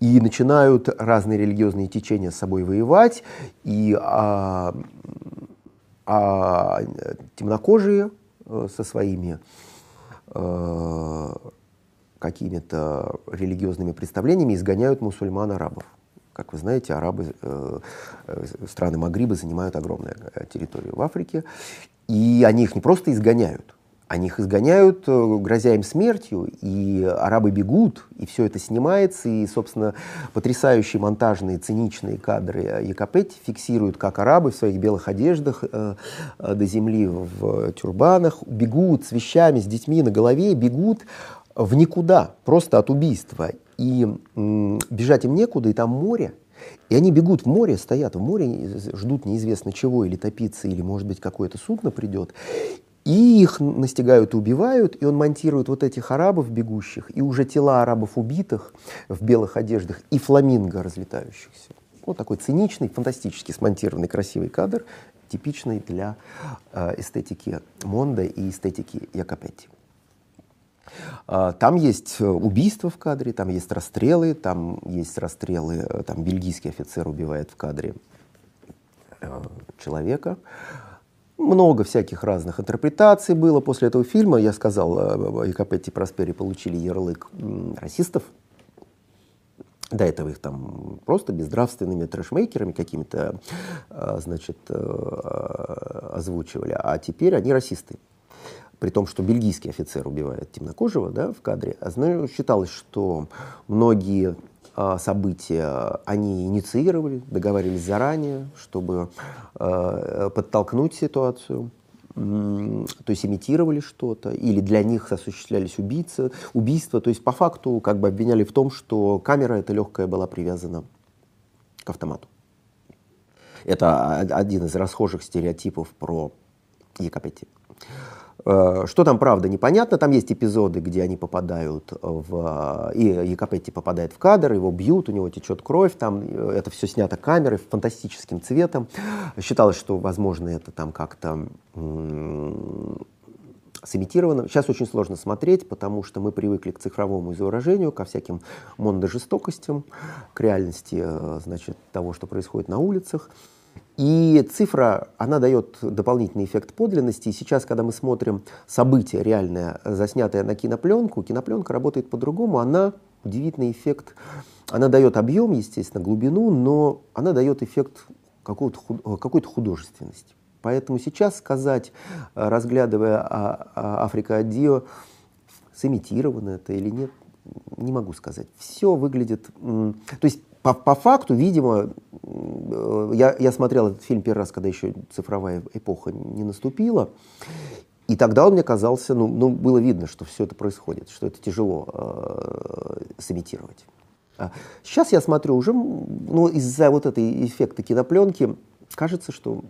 И начинают разные религиозные течения с собой воевать, и а, а темнокожие э, со своими э, какими-то религиозными представлениями изгоняют мусульман-арабов. Как вы знаете, арабы, э, э, страны Магриба занимают огромную э, территорию в Африке, и они их не просто изгоняют, они их изгоняют, э, грозя им смертью, и арабы бегут, и все это снимается, и, собственно, потрясающие монтажные, циничные кадры Якопетти фиксируют, как арабы в своих белых одеждах э, э, до земли в тюрбанах бегут с вещами, с детьми на голове, бегут в никуда, просто от убийства. И м, бежать им некуда, и там море, и они бегут в море, стоят в море, ждут неизвестно чего, или топиться, или, может быть, какое-то судно придет. И их настигают и убивают, и он монтирует вот этих арабов бегущих, и уже тела арабов убитых в белых одеждах, и фламинго разлетающихся. Вот такой циничный, фантастически смонтированный красивый кадр, типичный для э, эстетики Монда и эстетики Якопетти. Э, там есть убийства в кадре, там есть расстрелы, там есть расстрелы, э, там бельгийский офицер убивает в кадре э, человека. Много всяких разных интерпретаций было после этого фильма. Я сказал, Якопетти и Проспери получили ярлык расистов. До этого их там просто безнравственными трэшмейкерами какими-то, значит, э, озвучивали. А теперь они расисты. При том, что бельгийский офицер убивает темнокожего да, в кадре. А знаю, считалось, что многие события они инициировали, договаривались заранее, чтобы э, подтолкнуть ситуацию то есть имитировали что-то, или для них осуществлялись убийцы, убийства. То есть по факту как бы обвиняли в том, что камера эта легкая была привязана к автомату. Это один из расхожих стереотипов про Якопетти. Э, что там правда, непонятно. Там есть эпизоды, где они попадают в... И Якопетти попадает в кадр, его бьют, у него течет кровь. Там это все снято камерой фантастическим цветом. Считалось, что, возможно, это там как-то сымитировано. Сейчас очень сложно смотреть, потому что мы привыкли к цифровому изображению, ко всяким мондожестокостям, к реальности э, значит, того, что происходит на улицах. И цифра, она дает дополнительный эффект подлинности. И сейчас, когда мы смотрим событие реальное, заснятое на кинопленку, кинопленка работает по-другому. Она удивительный эффект, она дает объем, естественно, глубину, но она дает эффект какой-то художественности. Поэтому сейчас сказать, разглядывая а, а, Африка Дио, сымитировано это или нет, не могу сказать. Все выглядит... То есть по, по факту, видимо, я, я смотрел этот фильм первый раз, когда еще цифровая эпоха не наступила, и тогда он мне казался, ну, ну было видно, что все это происходит, что это тяжело э, сымитировать. А сейчас я смотрю уже, ну, из-за вот этой эффекта кинопленки, кажется, что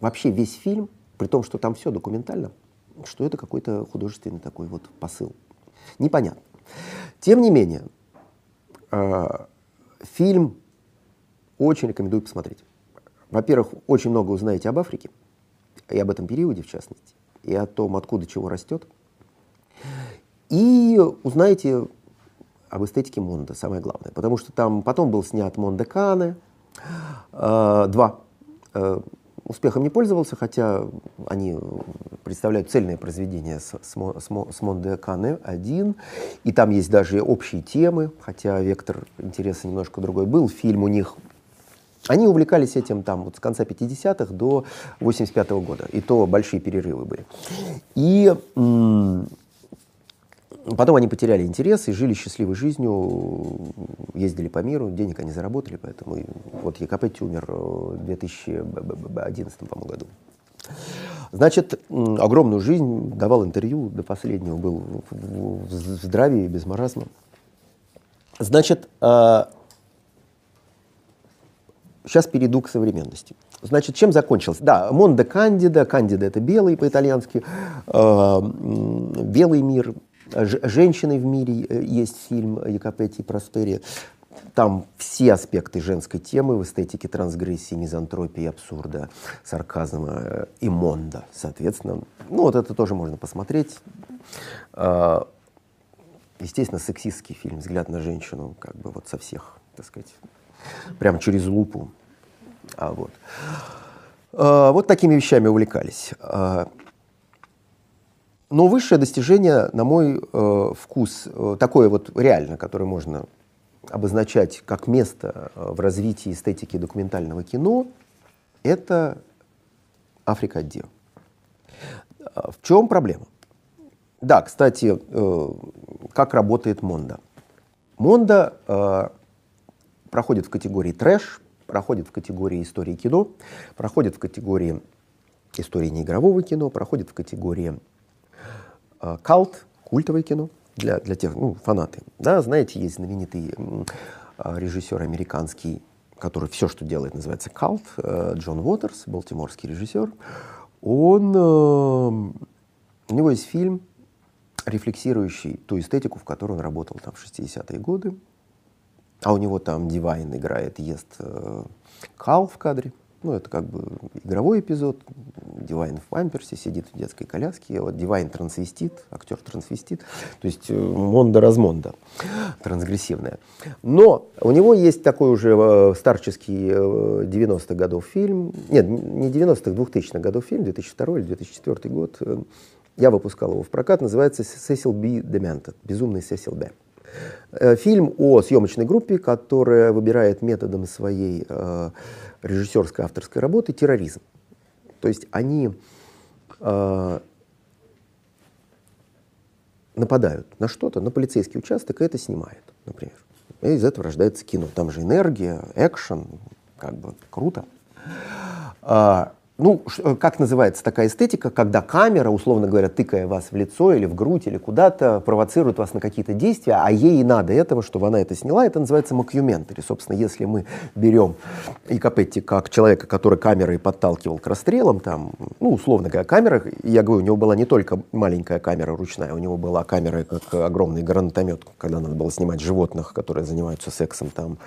вообще весь фильм, при том, что там все документально, что это какой-то художественный такой вот посыл. Непонятно. Тем не менее, э, фильм очень рекомендую посмотреть. Во-первых, очень много узнаете об Африке, и об этом периоде в частности, и о том, откуда чего растет. И узнаете об эстетике mondo, самое главное. Потому что там потом был снят Mondo Cane, э, два. Э, успехом не пользовался, хотя они представляют цельное произведение с, с, с, Монде Кане один, и там есть даже общие темы, хотя вектор интереса немножко другой. Был фильм у них они увлекались этим там вот с конца 50-х до 85 -го года, и то большие перерывы были. И Потом они потеряли интерес и жили счастливой жизнью, ездили по миру, денег они заработали, поэтому вот Якопетти умер в 2011 по году. Значит, огромную жизнь, давал интервью до последнего, был в здравии, без маразма. Значит, сейчас а, перейду к современности. Значит, чем закончился? Да, Монде Кандида, Кандида это белый по-итальянски, а, белый мир, «Женщины в мире» э, есть фильм Якопетти Проспери. Там все аспекты женской темы в эстетике трансгрессии, мизантропии, абсурда, сарказма э, и монда, соответственно. Ну, вот это тоже можно посмотреть. А, естественно, сексистский фильм «Взгляд на женщину», как бы вот со всех, так сказать, прям через лупу. А вот. А, вот такими вещами увлекались. А, но высшее достижение, на мой э, вкус, э, такое вот реально, которое можно обозначать как место э, в развитии эстетики документального кино, это Africa addio. В чем проблема? Да, кстати, э, как работает mondo? Mondo э, проходит в категории трэш, проходит в категории истории кино, проходит в категории истории неигрового кино, проходит в категории cult, культовое кино для, для тех, ну, фанаты. Да, знаете, есть знаменитый э, режиссер американский, который все, что делает, называется cult, э, Джон Уотерс, балтиморский режиссер. Он, у него есть фильм, рефлексирующий ту эстетику, в которой он работал там в 60-е годы. А у него там Дивайн играет, ест кал в кадре. Ну, это как бы игровой эпизод. Дивайн в памперсе сидит в детской коляске. Вот Дивайн трансвестит, актер трансвестит. То есть э, mondo-размондо, трансгрессивная. Но у него есть такой уже э, старческий 90-х э, годов фильм. Нет, не 90-х, 2000-х годов фильм, 2002 или 2004 год. Я выпускал его в прокат. Называется «Cecil B. Demented», «Безумный Сесил Б». Фильм о съемочной группе, которая выбирает методом своей режиссерской авторской работы терроризм. То есть они э, нападают на что-то, на полицейский участок, и это снимают, например. И из этого рождается кино. Там же энергия, экшен, как бы круто. А, ну, э, как называется такая эстетика, когда камера, условно говоря, тыкая вас в лицо или в грудь или куда-то, провоцирует вас на какие-то действия, а ей и надо этого, чтобы она это сняла, это называется мокюментари. Собственно, если мы берем Икапетти как человека, который камерой подталкивал к расстрелам, там, ну, условно говоря, камера, я говорю, у него была не только маленькая камера ручная, у него была камера как огромный гранатомет, когда надо было снимать животных, которые занимаются сексом там,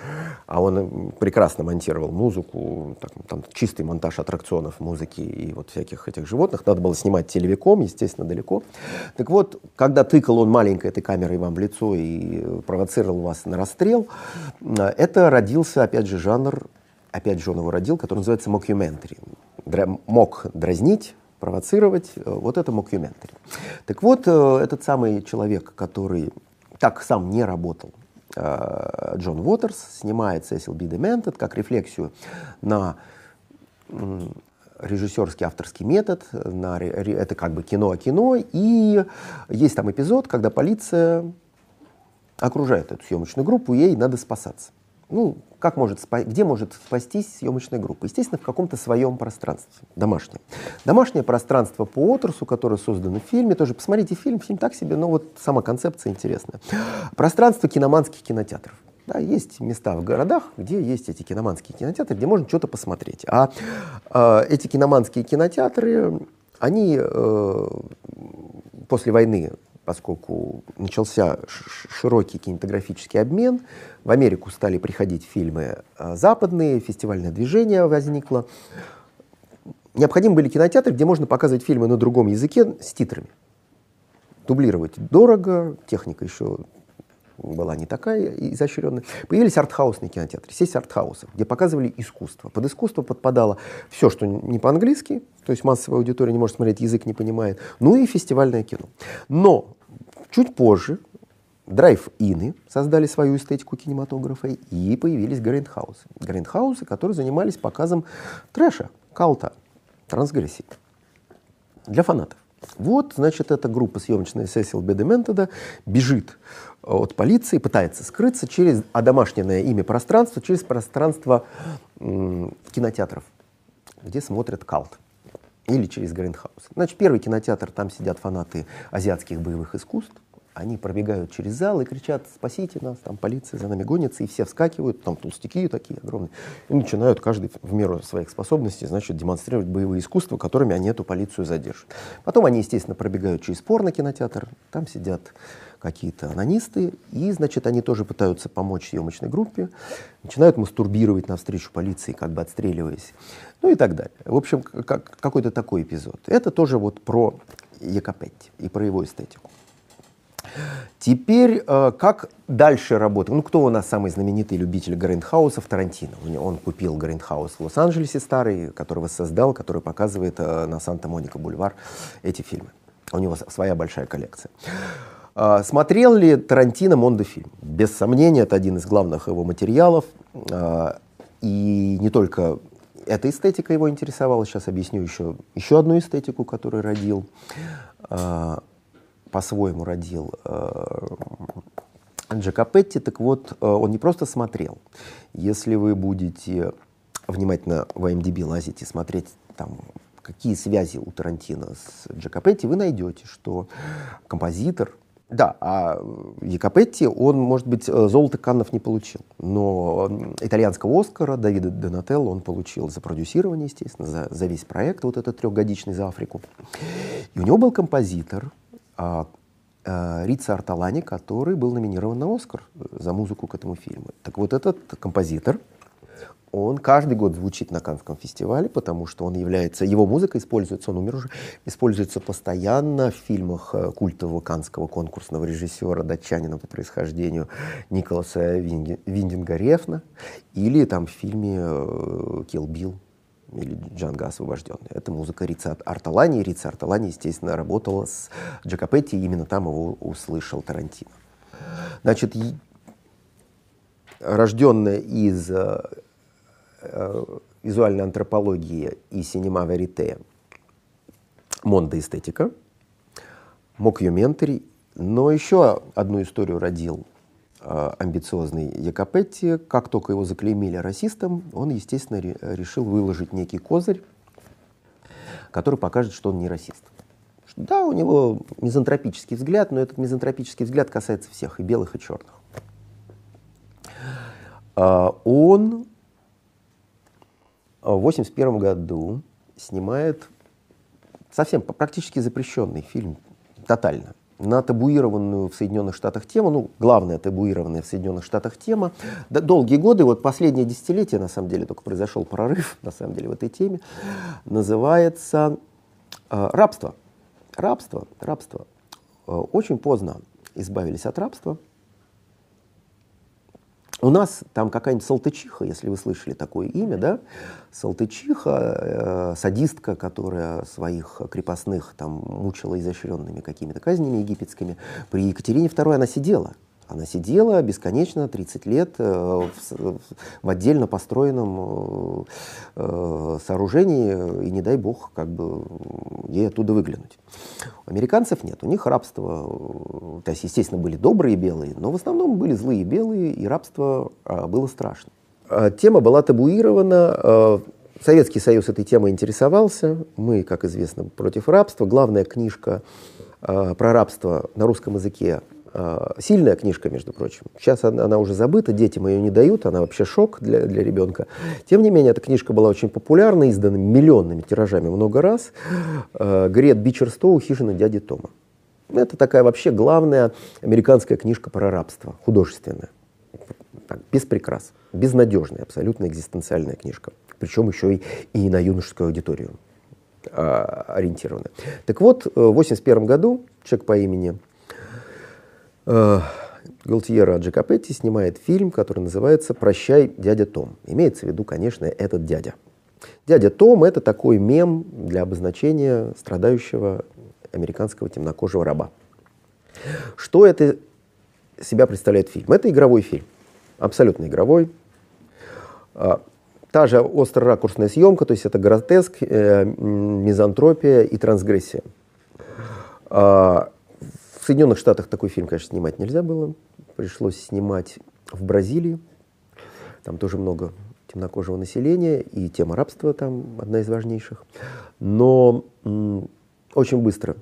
а он прекрасно монтировал музыку, так, там чистый монтаж аттракционов музыки и вот всяких этих животных. Надо было снимать телевиком, естественно, далеко. Так вот, когда тыкал он маленькой этой камерой вам в лицо и провоцировал вас на расстрел, это родился, опять же, жанр, опять же, он его родил, который называется mockumentary. Mock дразнить, провоцировать, вот это мокюментари. Так вот, э, этот самый человек, который так сам не работал, э, Джон Уотерс, снимает Cecil B. Demented как рефлексию на режиссерский авторский метод, на, это как бы кино о кино, и есть там эпизод, когда полиция окружает эту съемочную группу, ей надо спасаться. Ну, как может, где может спастись съемочная группа? Естественно, в каком-то своем пространстве, домашнем. Домашнее пространство по отрасу, которое создано в фильме, тоже посмотрите фильм, фильм так себе, но вот сама концепция интересная. Пространство киноманских кинотеатров. Да, есть места в городах, где есть эти киноманские кинотеатры, где можно что-то посмотреть. А э, эти киноманские кинотеатры, они э, после войны поскольку начался широкий кинематографический обмен, в Америку стали приходить фильмы а, западные, фестивальное движение возникло. Необходимы были кинотеатры, где можно показывать фильмы на другом языке с титрами. Дублировать дорого, техника еще была не такая изощренная. Появились артхаусные кинотеатры, сеть артхаусов, где показывали искусство. Под искусство подпадало все, что не по-английски, то есть массовая аудитория не может смотреть, язык не понимает, ну и фестивальное кино. Но Чуть позже drive-in ы создали свою эстетику кинематографа и появились грайндхаусы. Грайндхаусы, которые занимались показом трэша, cult а, трансгрессии для фанатов. Вот, значит, эта группа съемочная Сесил Би Дементеда бежит от полиции, пытается скрыться через одомашненное ими пространство, через пространство кинотеатров, где смотрят cult или через грайндхаус. Значит, первый кинотеатр, там сидят фанаты азиатских боевых искусств, они пробегают через зал и кричат «спасите нас», там полиция за нами гонится, и все вскакивают, там толстяки такие огромные, и начинают каждый в меру своих способностей, значит, демонстрировать боевые искусства, которыми они эту полицию задержат. Потом они, естественно, пробегают через порно-кинотеатр, там сидят какие-то онанисты, и, значит, они тоже пытаются помочь съемочной группе, начинают мастурбировать навстречу полиции, как бы отстреливаясь, ну и так далее. В общем, как, какой-то такой эпизод. Это тоже вот про Якопетти и про его эстетику. Теперь, э, как дальше работать? Ну, кто у нас самый знаменитый любитель грайндхаусов? Тарантино. Он купил грайндхаус в Лос-Анджелесе старый, который воссоздал, который показывает э, на Санта-Моника бульвар эти фильмы. У него своя большая коллекция. Э, смотрел ли Тарантино Мондо-фильм? Без сомнения, это один из главных его материалов. И не только эта эстетика его интересовала. Сейчас объясню еще, еще одну эстетику, которую родил по-своему родил э, Джакопетти, так вот, э, он не просто смотрел. Если вы будете внимательно в IMDb лазить и смотреть там какие связи у Тарантино с Джакопетти, вы найдете, что композитор, да, а Якопетти, он, может быть, э, золото Каннов не получил, но итальянского Оскара Давида Донателло он получил за продюсирование, естественно, за, за весь проект, вот этот трехгодичный за Африку. И у него был композитор, Рица Арталани, который был номинирован на Оскар за музыку к этому фильму. Так вот этот композитор, он каждый год звучит на Канском фестивале, потому что он является, его музыка используется, он умер уже, используется постоянно в фильмах э, культового канского конкурсного режиссера, датчанина по происхождению Николаса Виндинга Рефна, или там в фильме «Килл Билл» или Джанго освобожденный. Это музыка Рица Арталани. Рица Арталани, естественно, работала с Джакопетти, именно там его услышал Тарантино. Значит, рожденная из э, э, визуальной антропологии и синема верите мондо эстетика, мокьюментари, но еще одну историю родил амбициозный Якопетти, как только его заклеймили расистом, он, естественно, решил выложить некий козырь, который покажет, что он не расист. Да, у него мизантропический взгляд, но этот мизантропический взгляд касается всех, и белых, и черных. Э, он в 1981 году снимает совсем практически запрещенный фильм, тотально – на табуированную в Соединенных Штатах тему, ну, главная табуированная в Соединенных Штатах тема. Да, долгие годы, вот последнее десятилетие, на самом деле, только произошел прорыв, на самом деле, в этой теме, называется э, рабство. Рабство, рабство. Э, очень поздно избавились от рабства. У нас там какая-нибудь Салтычиха, если вы слышали такое имя, да, Салтычиха, э, садистка, которая своих крепостных там мучила изощренными какими-то казнями египетскими. При Екатерине II она сидела, она сидела бесконечно 30 лет э, в, в отдельно построенном э, э, сооружении, и не дай бог, как бы ей оттуда выглянуть. У американцев нет, у них рабство, то есть, естественно, были добрые белые, но в основном были злые белые, и рабство было страшно. тема была табуирована. Советский Союз этой темой интересовался. Мы, как известно, против рабства. Главная книжка про рабство на русском языке сильная книжка, между прочим. Сейчас она, она уже забыта, детям ее не дают, она вообще шок для, для ребенка. Тем не менее, эта книжка была очень популярна, издана миллионными тиражами много раз. Э, Грет Бичерстоу «Хижина дяди Тома». Это такая вообще главная американская книжка про рабство, художественная. Так, без прикрас, безнадежная, абсолютно экзистенциальная книжка. Причем еще и, и на юношескую аудиторию а, ориентирована. Так вот, в 1981 году человек по имени э, Галтьера Джакопетти снимает фильм, который называется «Прощай, дядя Том». Имеется в виду, конечно, этот дядя. Дядя Том – это такой мем для обозначения страдающего американского темнокожего раба. Что это себя представляет фильм? Это игровой фильм, абсолютно игровой. А, та же остро-ракурсная съемка, то есть это гротеск, э, мизантропия и трансгрессия. А, в Соединенных Штатах такой фильм, конечно, снимать нельзя было. Пришлось снимать в Бразилии. Там тоже много темнокожего населения, и тема рабства там одна из важнейших. Но очень быстро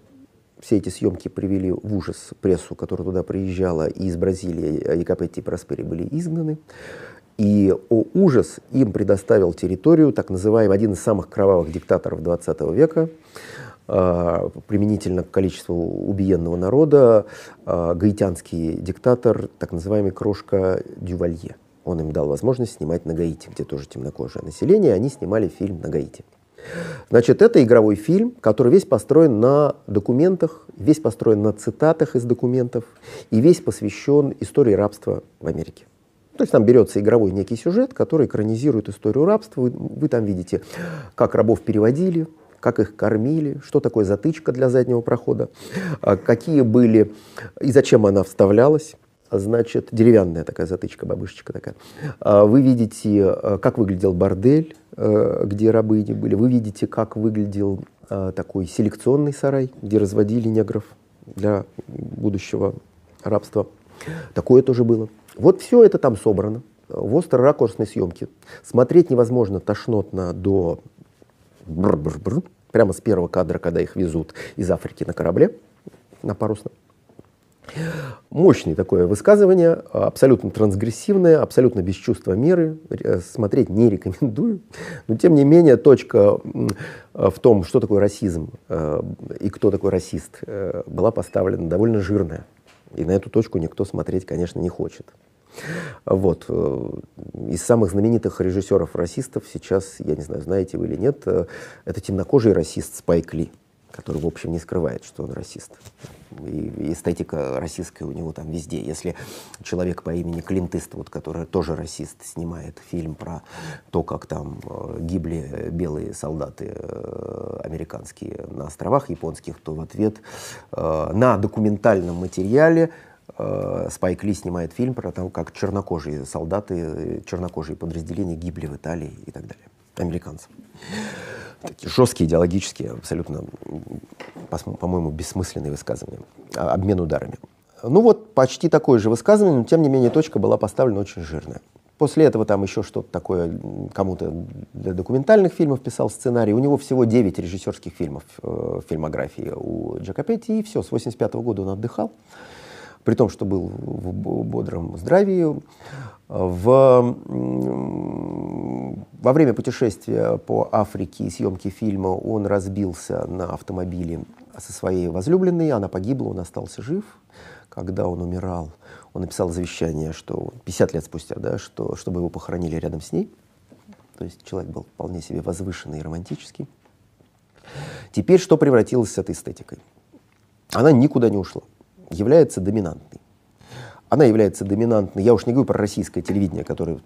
все эти съемки привели в ужас прессу, которая туда приезжала, и из Бразилии Якопетти и Проспери были изгнаны. И о ужас им предоставил территорию так называемый один из самых кровавых диктаторов 20 века, применительно к количеству убиенного народа, э, гаитянский диктатор, так называемый Крошка Дювалье. Он им дал возможность снимать на Гаити, где тоже темнокожее население, они снимали фильм на Гаити. Значит, это игровой фильм, который весь построен на документах, весь построен на цитатах из документов и весь посвящен истории рабства в Америке. То есть там берется игровой некий сюжет, который экранизирует историю рабства. Вы, вы там видите, как рабов переводили, как их кормили, что такое затычка для заднего прохода, а, какие были и зачем она вставлялась. Значит, деревянная такая затычка, бабушечка такая. А, вы видите, а, как выглядел бордель, где рабыни были. Вы видите, как выглядел такой селекционный сарай, где разводили негров для будущего рабства. Такое тоже было. Вот все это там собрано в остро-ракурсной съемке. Смотреть невозможно тошнотно до бр -бр -бр, прямо с первого кадра, когда их везут из Африки на корабле, на парусном. Мощное такое высказывание, абсолютно трансгрессивное, абсолютно без чувства меры. Э, смотреть не рекомендую. Но тем не менее, точка в том, что такое расизм э, и кто такой расист, э, была поставлена довольно жирная. И на эту точку никто смотреть, конечно, не хочет. Вот. Э, из самых знаменитых режиссеров-расистов сейчас, я не знаю, знаете вы или нет, э, это темнокожий расист Спайк Ли, который, в общем, не скрывает, что он расист. И эстетика российская у него там везде. Если человек по имени Клинт Иствуд, который тоже расист, снимает фильм про то, как там э, гибли белые солдаты американские на островах японских, то в ответ на документальном материале Спайк Ли снимает фильм про то, как чернокожие солдаты, чернокожие подразделения гибли в Италии и так далее. Американцы. Такие жесткие, идеологические, абсолютно, по-моему, бессмысленные высказывания. А, обмен ударами. Ну вот, почти такое же высказывание, но тем не менее точка была поставлена очень жирная. После этого там еще что-то такое, кому-то для документальных фильмов писал сценарий. У него всего 9 режиссерских фильмов э, фильмографии у Джакопетти, и все, с 85 -го года он отдыхал при том, что был в бодром здравии. В, во время путешествия по Африке и съемки фильма он разбился на автомобиле со своей возлюбленной, она погибла, он остался жив. Когда он умирал, он написал завещание, что 50 лет спустя, да, что, чтобы его похоронили рядом с ней. То есть человек был вполне себе возвышенный и романтический. Теперь что превратилось с этой эстетикой? Она никуда не ушла является доминантной. Она является доминантной, я уж не говорю про российское телевидение, которое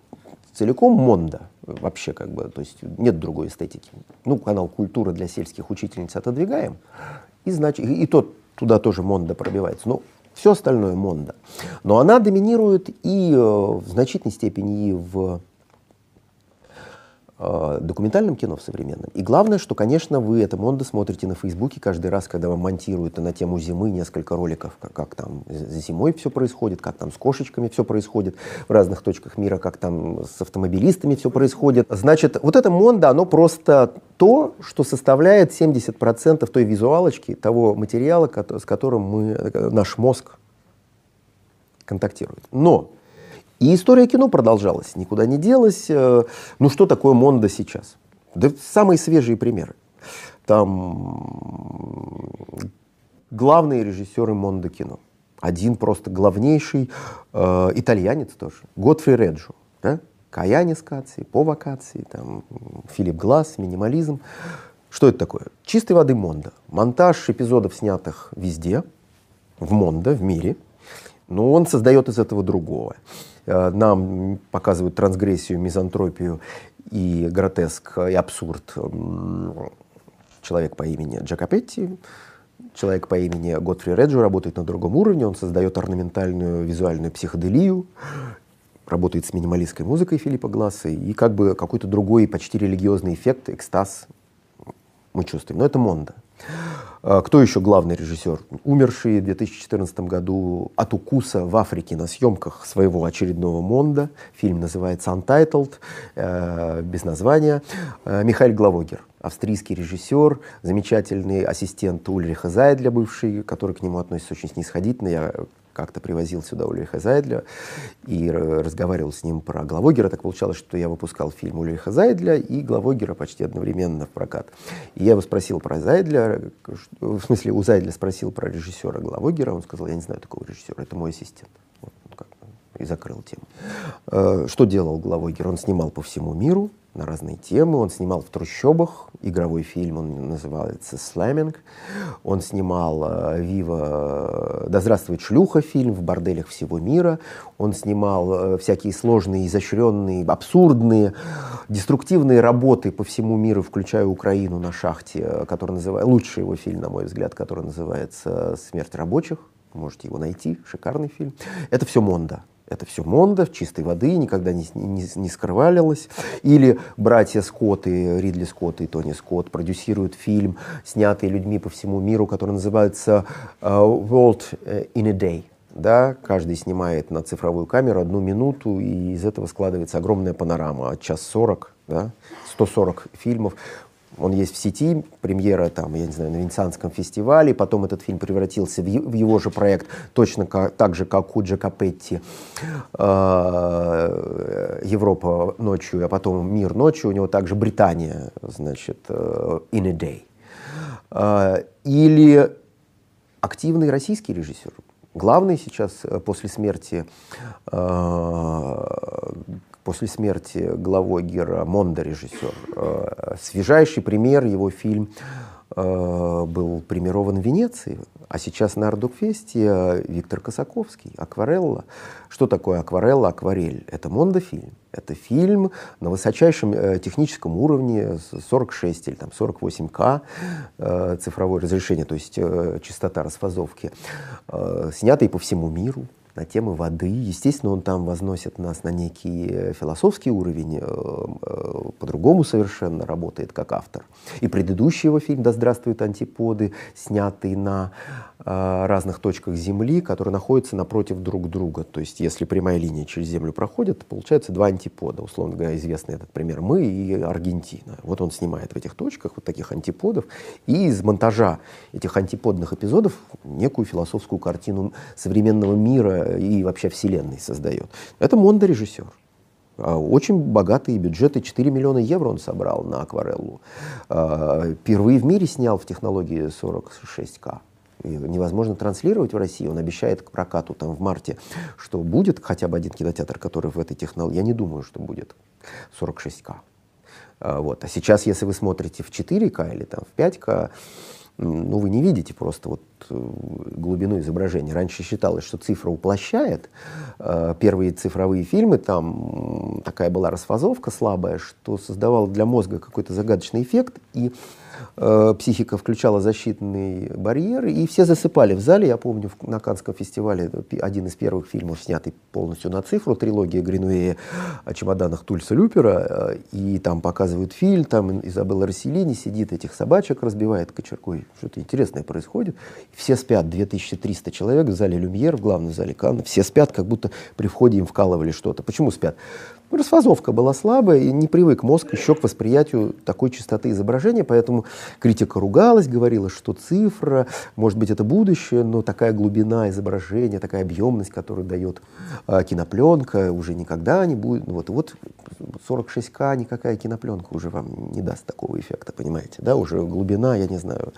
целиком мондо вообще как бы, то есть нет другой эстетики. Ну, канал «Культура» для сельских учительниц отодвигаем, и, значит, и, и тот туда тоже мондо пробивается. Но все остальное мондо. Но она доминирует и э, в значительной степени и в документальном кино в современном. И главное, что, конечно, вы это Мондо смотрите на Фейсбуке каждый раз, когда вам монтируют на тему зимы несколько роликов, как, как там за зимой все происходит, как там с кошечками все происходит в разных точках мира, как там с автомобилистами все происходит. Значит, вот это Мондо, оно просто то, что составляет 70% той визуалочки, того материала, с которым мы, наш мозг контактирует. Но и история кино продолжалась, никуда не делась. Э, ну что такое Мондо сейчас? Да самые свежие примеры. Там главные режиссеры Мондо кино. Один просто главнейший э, итальянец тоже, Готфри Реджо. Да? Каянис Каци, по вакации, там, Филипп Глаз, минимализм. Что это такое? Чистой воды Мондо. Монтаж эпизодов, снятых везде, в Мондо, в мире, но он создает из этого другого. Э, нам показывают трансгрессию, мизантропию и гротеск, и абсурд человек по имени Джакопетти, человек по имени Готфри Реджо работает на другом уровне, он создает орнаментальную визуальную психоделию, работает с минималистской музыкой Филиппа Гласса, и как бы какой-то другой почти религиозный эффект, экстаз мы чувствуем. Но это мондо. А, кто еще главный режиссер? Умерший в 2014 году от укуса в Африке на съемках своего очередного мондо. Фильм называется Untitled, э, без названия. Э, Михаил Главоггер, австрийский режиссер, замечательный ассистент Ульриха Зайдля, бывший, который к нему относится очень снисходительно. Я как-то привозил сюда Ульриха Зайдля и разговаривал с ним про Главоггера. Так получалось, что я выпускал фильм Ульриха Зайдля и Главоггера почти одновременно в прокат. И я его спросил про Зайдля, в смысле у Зайдля спросил про режиссера Главогера, он сказал, я не знаю такого режиссера, это мой ассистент. И закрыл тему. Э, что делал Главогер? Он снимал по всему миру, на разные темы. Он снимал в трущобах игровой фильм, он называется «Слэминг». Он снимал э, «Вива», «Да здравствует шлюха» фильм в борделях всего мира. Он снимал э, всякие сложные, изощренные, абсурдные, деструктивные работы по всему миру, включая Украину на шахте, э, который называется, лучший его фильм, на мой взгляд, который называется «Смерть рабочих». Можете его найти, шикарный фильм. Это все Монда. Это все Монда, в чистой воды, никогда не, не, не скрывалилось. Или братья Скотты, Ридли Скотт и Тони Скотт продюсируют фильм, снятый людьми по всему миру, который называется uh, World in a Day. Да, каждый снимает на цифровую камеру одну минуту, и из этого складывается огромная панорама, час сорок, да, 140 фильмов. Он есть в сети, премьера там, я не знаю, на Венецианском фестивале, потом этот фильм превратился в, в его же проект, точно как, так же, как у Джакопетти э, «Европа ночью», а потом «Мир ночью», у него также «Британия», значит, э, «In a Day». Э, или активный российский режиссер, главный сейчас э, после смерти э, после смерти главой Гера Монда, режиссер. Э, свежайший пример, его фильм э, был премирован в Венеции, а сейчас на Ардукфесте Виктор Косаковский, «Акварелла». Что такое акварелла, акварель? Это Монда-фильм. Это фильм на высочайшем э, техническом уровне, 46 или там 48К э, цифровое разрешение, то есть частота расфазовки, снятый по всему миру на темы воды. Естественно, он там возносит нас на некий э, философский уровень, э, э, по-другому совершенно работает как автор. И предыдущий его фильм «Да здравствуют антиподы», снятый на разных точках Земли, которые находятся напротив друг друга. То есть, если прямая линия через Землю проходит, получается два антипода. Условно говоря, известный этот пример мы и Аргентина. Вот он снимает в этих точках вот таких антиподов, и из монтажа этих антиподных эпизодов некую философскую картину современного мира и вообще вселенной создает. Это Монда режиссер. А, очень богатые бюджеты, 4 миллиона евро он собрал на аквареллу. А, впервые в мире снял в технологии 46К. И невозможно транслировать в России. Он обещает к прокату там в марте, что будет хотя бы один кинотеатр, который в этой технологии. Я не думаю, что будет 46К. А, вот. А сейчас, если вы смотрите в 4К или там в 5К, ну, вы не видите просто вот э, глубину изображения. Раньше считалось, что цифра уплощает. Э, первые цифровые фильмы, там такая была расфазовка слабая, что создавала для мозга какой-то загадочный эффект, и э, психика включала защитный барьер, и все засыпали в зале. Я помню, на Канском фестивале один из первых фильмов, снятый полностью на цифру, трилогия Гринуэя о чемоданах Тульса Люпера, э, и там показывают фильм, там Изабелла Расселини сидит, этих собачек разбивает кочергой. Что-то интересное происходит. Все спят, 2300 человек в зале Люмьер, в главном зале Канна, все спят, как будто при входе им вкалывали что-то. Почему спят? Расфазовка была слабая, и не привык мозг еще к восприятию такой частоты изображения, поэтому критика ругалась, говорила, что цифра, может быть, это будущее, но такая глубина изображения, такая объемность, которую дает э, кинопленка, уже никогда не будет. Ну вот, вот 46К никакая кинопленка уже вам не даст такого эффекта, понимаете, да, уже глубина, я не знаю,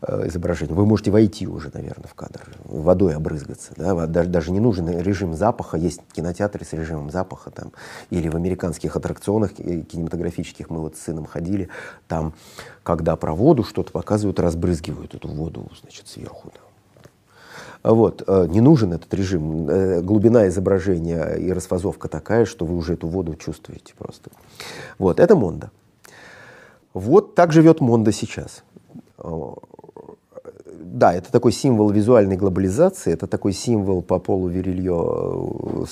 э, изображения. Вы можете войти уже, наверное, в кадр, водой обрызгаться, да, даже, даже не нужен режим запаха, есть кинотеатры с режимом запаха, там, или в американских аттракционах кинематографических мы вот с сыном ходили, там, когда про воду что-то показывают, разбрызгивают эту воду, значит, сверху. Да. Вот, э, не нужен этот режим. Э, глубина изображения и расфазовка такая, что вы уже эту воду чувствуете просто. Вот, это Монда. Вот так живет Монда сейчас да, это такой символ визуальной глобализации, это такой символ по полу Верилье э,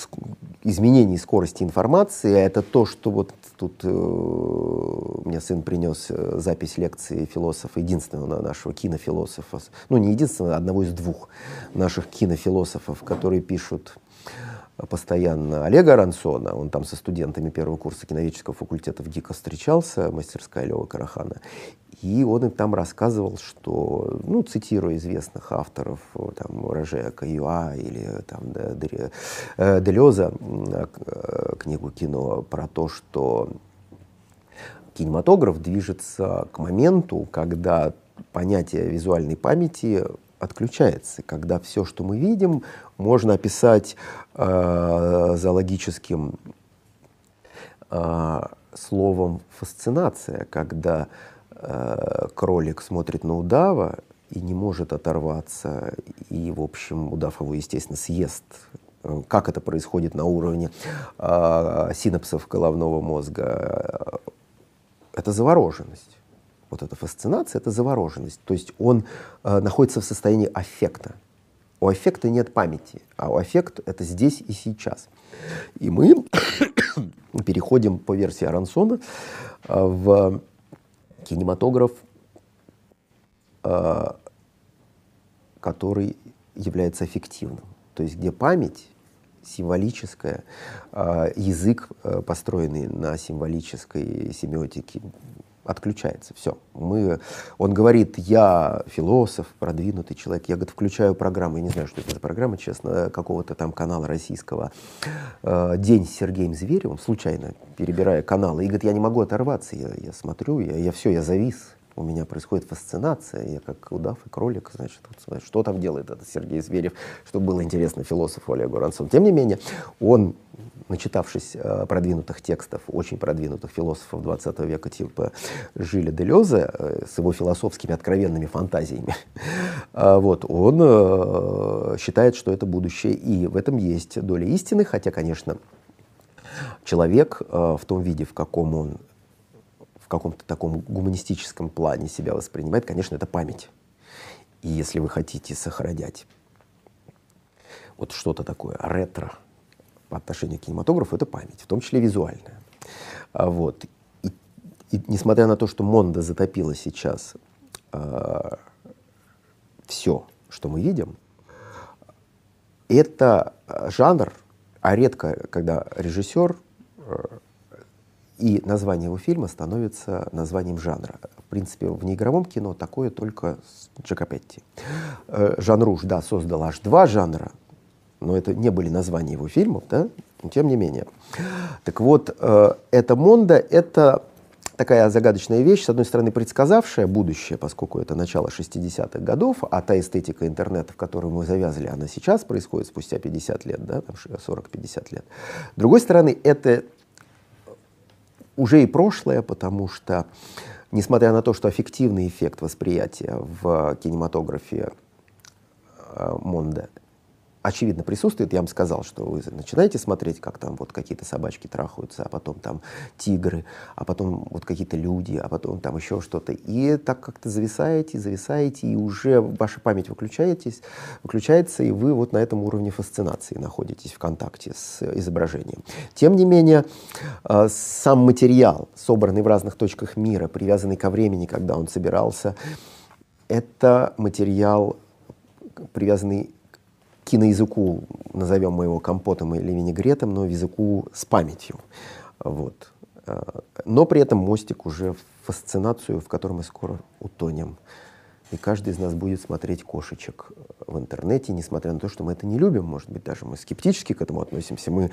изменений скорости информации. А это то, что вот тут э, мне сын принес э, запись лекции философа, единственного нашего кинофилософа, ну не единственного, а одного из двух наших кинофилософов, которые пишут постоянно Олега Рансона, он там со студентами первого курса киноведческого факультета в ГИКа встречался, мастерская Лева Карахана, и он им там рассказывал, что, ну, цитируя известных авторов, там, Роже Каюа или там, э, Делеза, э, книгу кино, про то, что кинематограф движется к моменту, когда понятие визуальной памяти отключается, когда все, что мы видим, можно описать э, зоологическим э, словом фасцинация, когда э, кролик смотрит на удава и не может оторваться, и, в общем, удав его, естественно, съест. Как это происходит на уровне э, синапсов головного мозга? Это завороженность. Вот эта фасцинация — это завороженность. То есть он э, находится в состоянии аффекта. У аффекта нет памяти, а у аффекта это здесь и сейчас. И мы переходим по версии Арансона э, в кинематограф, э, который является эффективным. То есть где память символическая, э, язык, построенный на символической семиотике, отключается. Все. Мы, он говорит, я философ, продвинутый человек. Я, говорит, включаю программу. Я не знаю, что это за программа, честно, какого-то там канала российского. Э, День с Сергеем Зверевым, случайно перебирая каналы. И говорит, я не могу оторваться. Я, я смотрю, я, я все, я завис у меня происходит фасцинация, я как удав и кролик, значит, вот, что там делает этот Сергей Зверев, чтобы было интересно философу Олегу Ранцову. Тем не менее, он, начитавшись э, продвинутых текстов, очень продвинутых философов 20 века, типа Жиля Делеза, э, с его философскими откровенными фантазиями, э, вот, он считает, что это будущее, и в этом есть доля истины, хотя, конечно, человек в том виде, в каком он в каком-то таком гуманистическом плане себя воспринимает, конечно, это память. И если вы хотите сохранять вот что-то такое ретро по отношению к кинематографу, это память, в том числе визуальная. А вот. И, и несмотря на то, что Монда затопила сейчас э, а, все, что мы видим, это жанр, а редко, когда режиссер и название его фильма становится названием жанра. В принципе, в неигровом кино такое только с Джакопетти. Э, Жан Руж, да, создал аж два жанра, но это не были названия его фильмов, да, но тем не менее. Так вот, э, это Монда, это такая загадочная вещь, с одной стороны, предсказавшая будущее, поскольку это начало 60-х годов, а та эстетика интернета, в которую мы завязали, она сейчас происходит спустя 50 лет, да, 40-50 лет. С другой стороны, это уже и прошлое, потому что несмотря на то, что аффективный эффект восприятия в кинематографе э, Монда очевидно присутствует. Я вам сказал, что вы начинаете смотреть, как там вот какие-то собачки трахаются, а потом там тигры, а потом вот какие-то люди, а потом там еще что-то. И так как-то зависаете, зависаете, и уже ваша память выключаетесь, выключается, и вы вот на этом уровне фасцинации находитесь в контакте с изображением. Тем не менее, э, сам материал, собранный в разных точках мира, привязанный ко времени, когда он собирался, это материал, привязанный киноязыку, назовем мы его компотом или винегретом, но языку с памятью. Вот. Э, но при этом мостик уже в фасцинацию, в которой мы скоро утонем. И каждый из нас будет смотреть кошечек в интернете, несмотря на то, что мы это не любим, может быть, даже мы скептически к этому относимся. Мы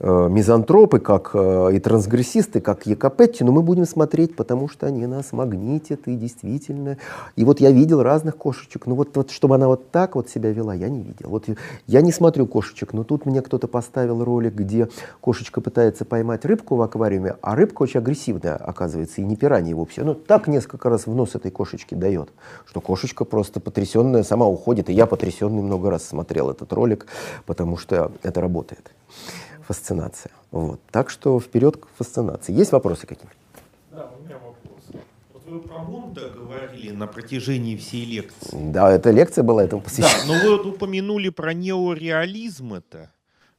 э, мизантропы, как э, и трансгрессисты, как Якопетти, но мы будем смотреть, потому что они нас магнитят, и действительно. И вот я видел разных кошечек, ну вот, вот чтобы она вот так вот себя вела, я не видел. Вот я не смотрю кошечек, но тут мне кто-то поставил ролик, где кошечка пытается поймать рыбку в аквариуме, а рыбка очень агрессивная, оказывается, и не пиранья вовсе. Ну, так несколько раз в нос этой кошечки дает, что кошечка просто потрясенная сама уходит. И я потрясенный много раз смотрел этот ролик, потому что это работает. Фасцинация. Вот. Так что вперед к фасцинации. Есть вопросы какие-то? Да, у меня вопрос. Вот вы про Монда говорили на протяжении всей лекции. Да, эта лекция была этому посвящена. Да, но вы вот упомянули про неореализм это.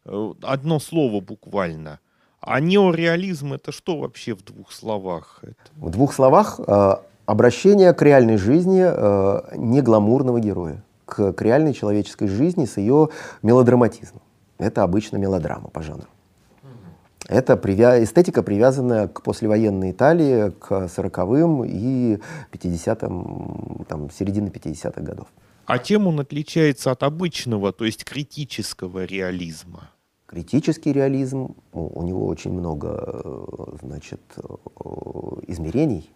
Э, одно слово буквально. А неореализм это что вообще в двух словах? В двух словах э, обращение к реальной жизни э, не гламурного героя, к, к реальной человеческой жизни с ее мелодраматизмом. Это обычно мелодрама по жанру. Это привя... эстетика, привязанная к послевоенной Италии, к 40-м и 50-м, там, середины 50-х годов. А чем он отличается от обычного, то есть критического реализма? Критический реализм, у него очень много э, значит, э, измерений, а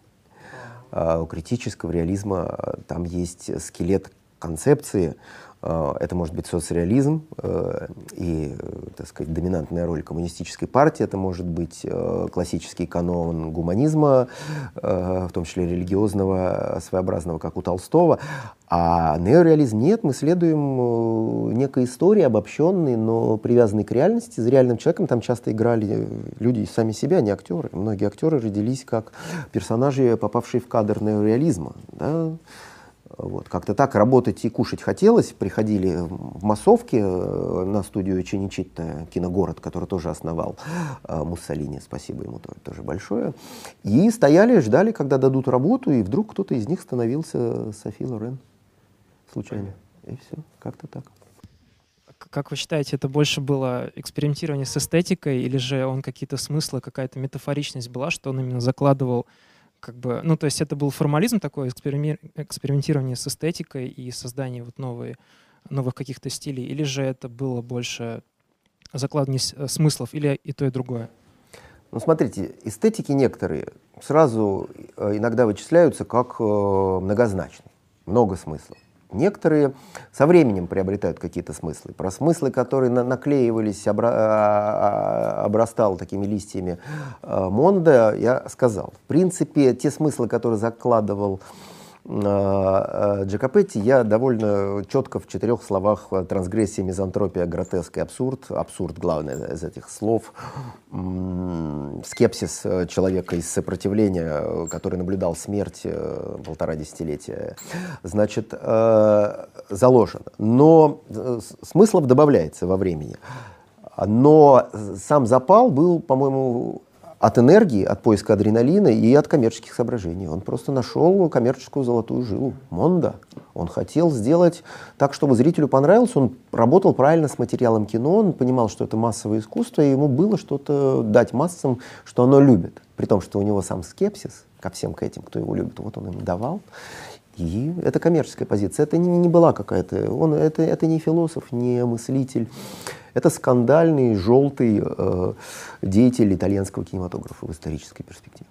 у критического реализма э, там есть скелет концепции, э, это может быть соцреализм э, и, так сказать, доминантная роль коммунистической партии, это может быть классический канон гуманизма, в том числе религиозного, своеобразного, как у Толстого. А неореализм нет, мы следуем некой истории, обобщенной, но привязанной к реальности. За реальным человеком там часто играли люди сами себя, а не актеры. Многие актеры родились как персонажи, попавшие в кадр неореализма. Да? Вот, как-то так работать и кушать хотелось. Приходили в массовке э, на студию Чиничитта, киногород, который тоже основал э, Муссолини, спасибо ему тоже, тоже большое. И стояли, ждали, когда дадут работу, и вдруг кто-то из них становился Софи Лорен случайно. И все, как-то так. Как вы считаете, это больше было экспериментирование с эстетикой, или же он какие-то смыслы, какая-то метафоричность была, что он именно закладывал как бы, ну, то есть это был формализм такой, экспериментирование с эстетикой и создание вот новые, новых каких-то стилей, или же это было больше закладывание э, смыслов, или и то, и другое? Ну, смотрите, эстетики некоторые сразу э, иногда вычисляются как э, многозначные, много смыслов. Некоторые со временем приобретают какие-то смыслы. Про смыслы, которые на наклеивались, обра а, а, обрастал такими листьями э, Монда, я сказал. В принципе, те смыслы, которые закладывал Э, Джакопетти я довольно четко в четырех словах трансгрессия, мизантропия, гротеск и абсурд. Абсурд главное из этих слов. Скепсис э, человека из сопротивления, который наблюдал смерть полтора десятилетия, значит, заложен. Но смыслов добавляется во времени. Но сам запал был, по-моему, от энергии, от поиска адреналина и от коммерческих соображений. Он просто нашел коммерческую золотую жилу. Монда. Он хотел сделать так, чтобы зрителю понравилось. Он работал правильно с материалом кино, он понимал, что это массовое искусство, и ему было что-то дать массам, что оно любит. При том, что у него сам скепсис ко всем к этим, кто его любит, вот он им давал. И это коммерческая позиция. Это не, не была какая-то... Он, это, это не философ, не мыслитель. Это скандальный, желтый э, деятель итальянского кинематографа в исторической перспективе.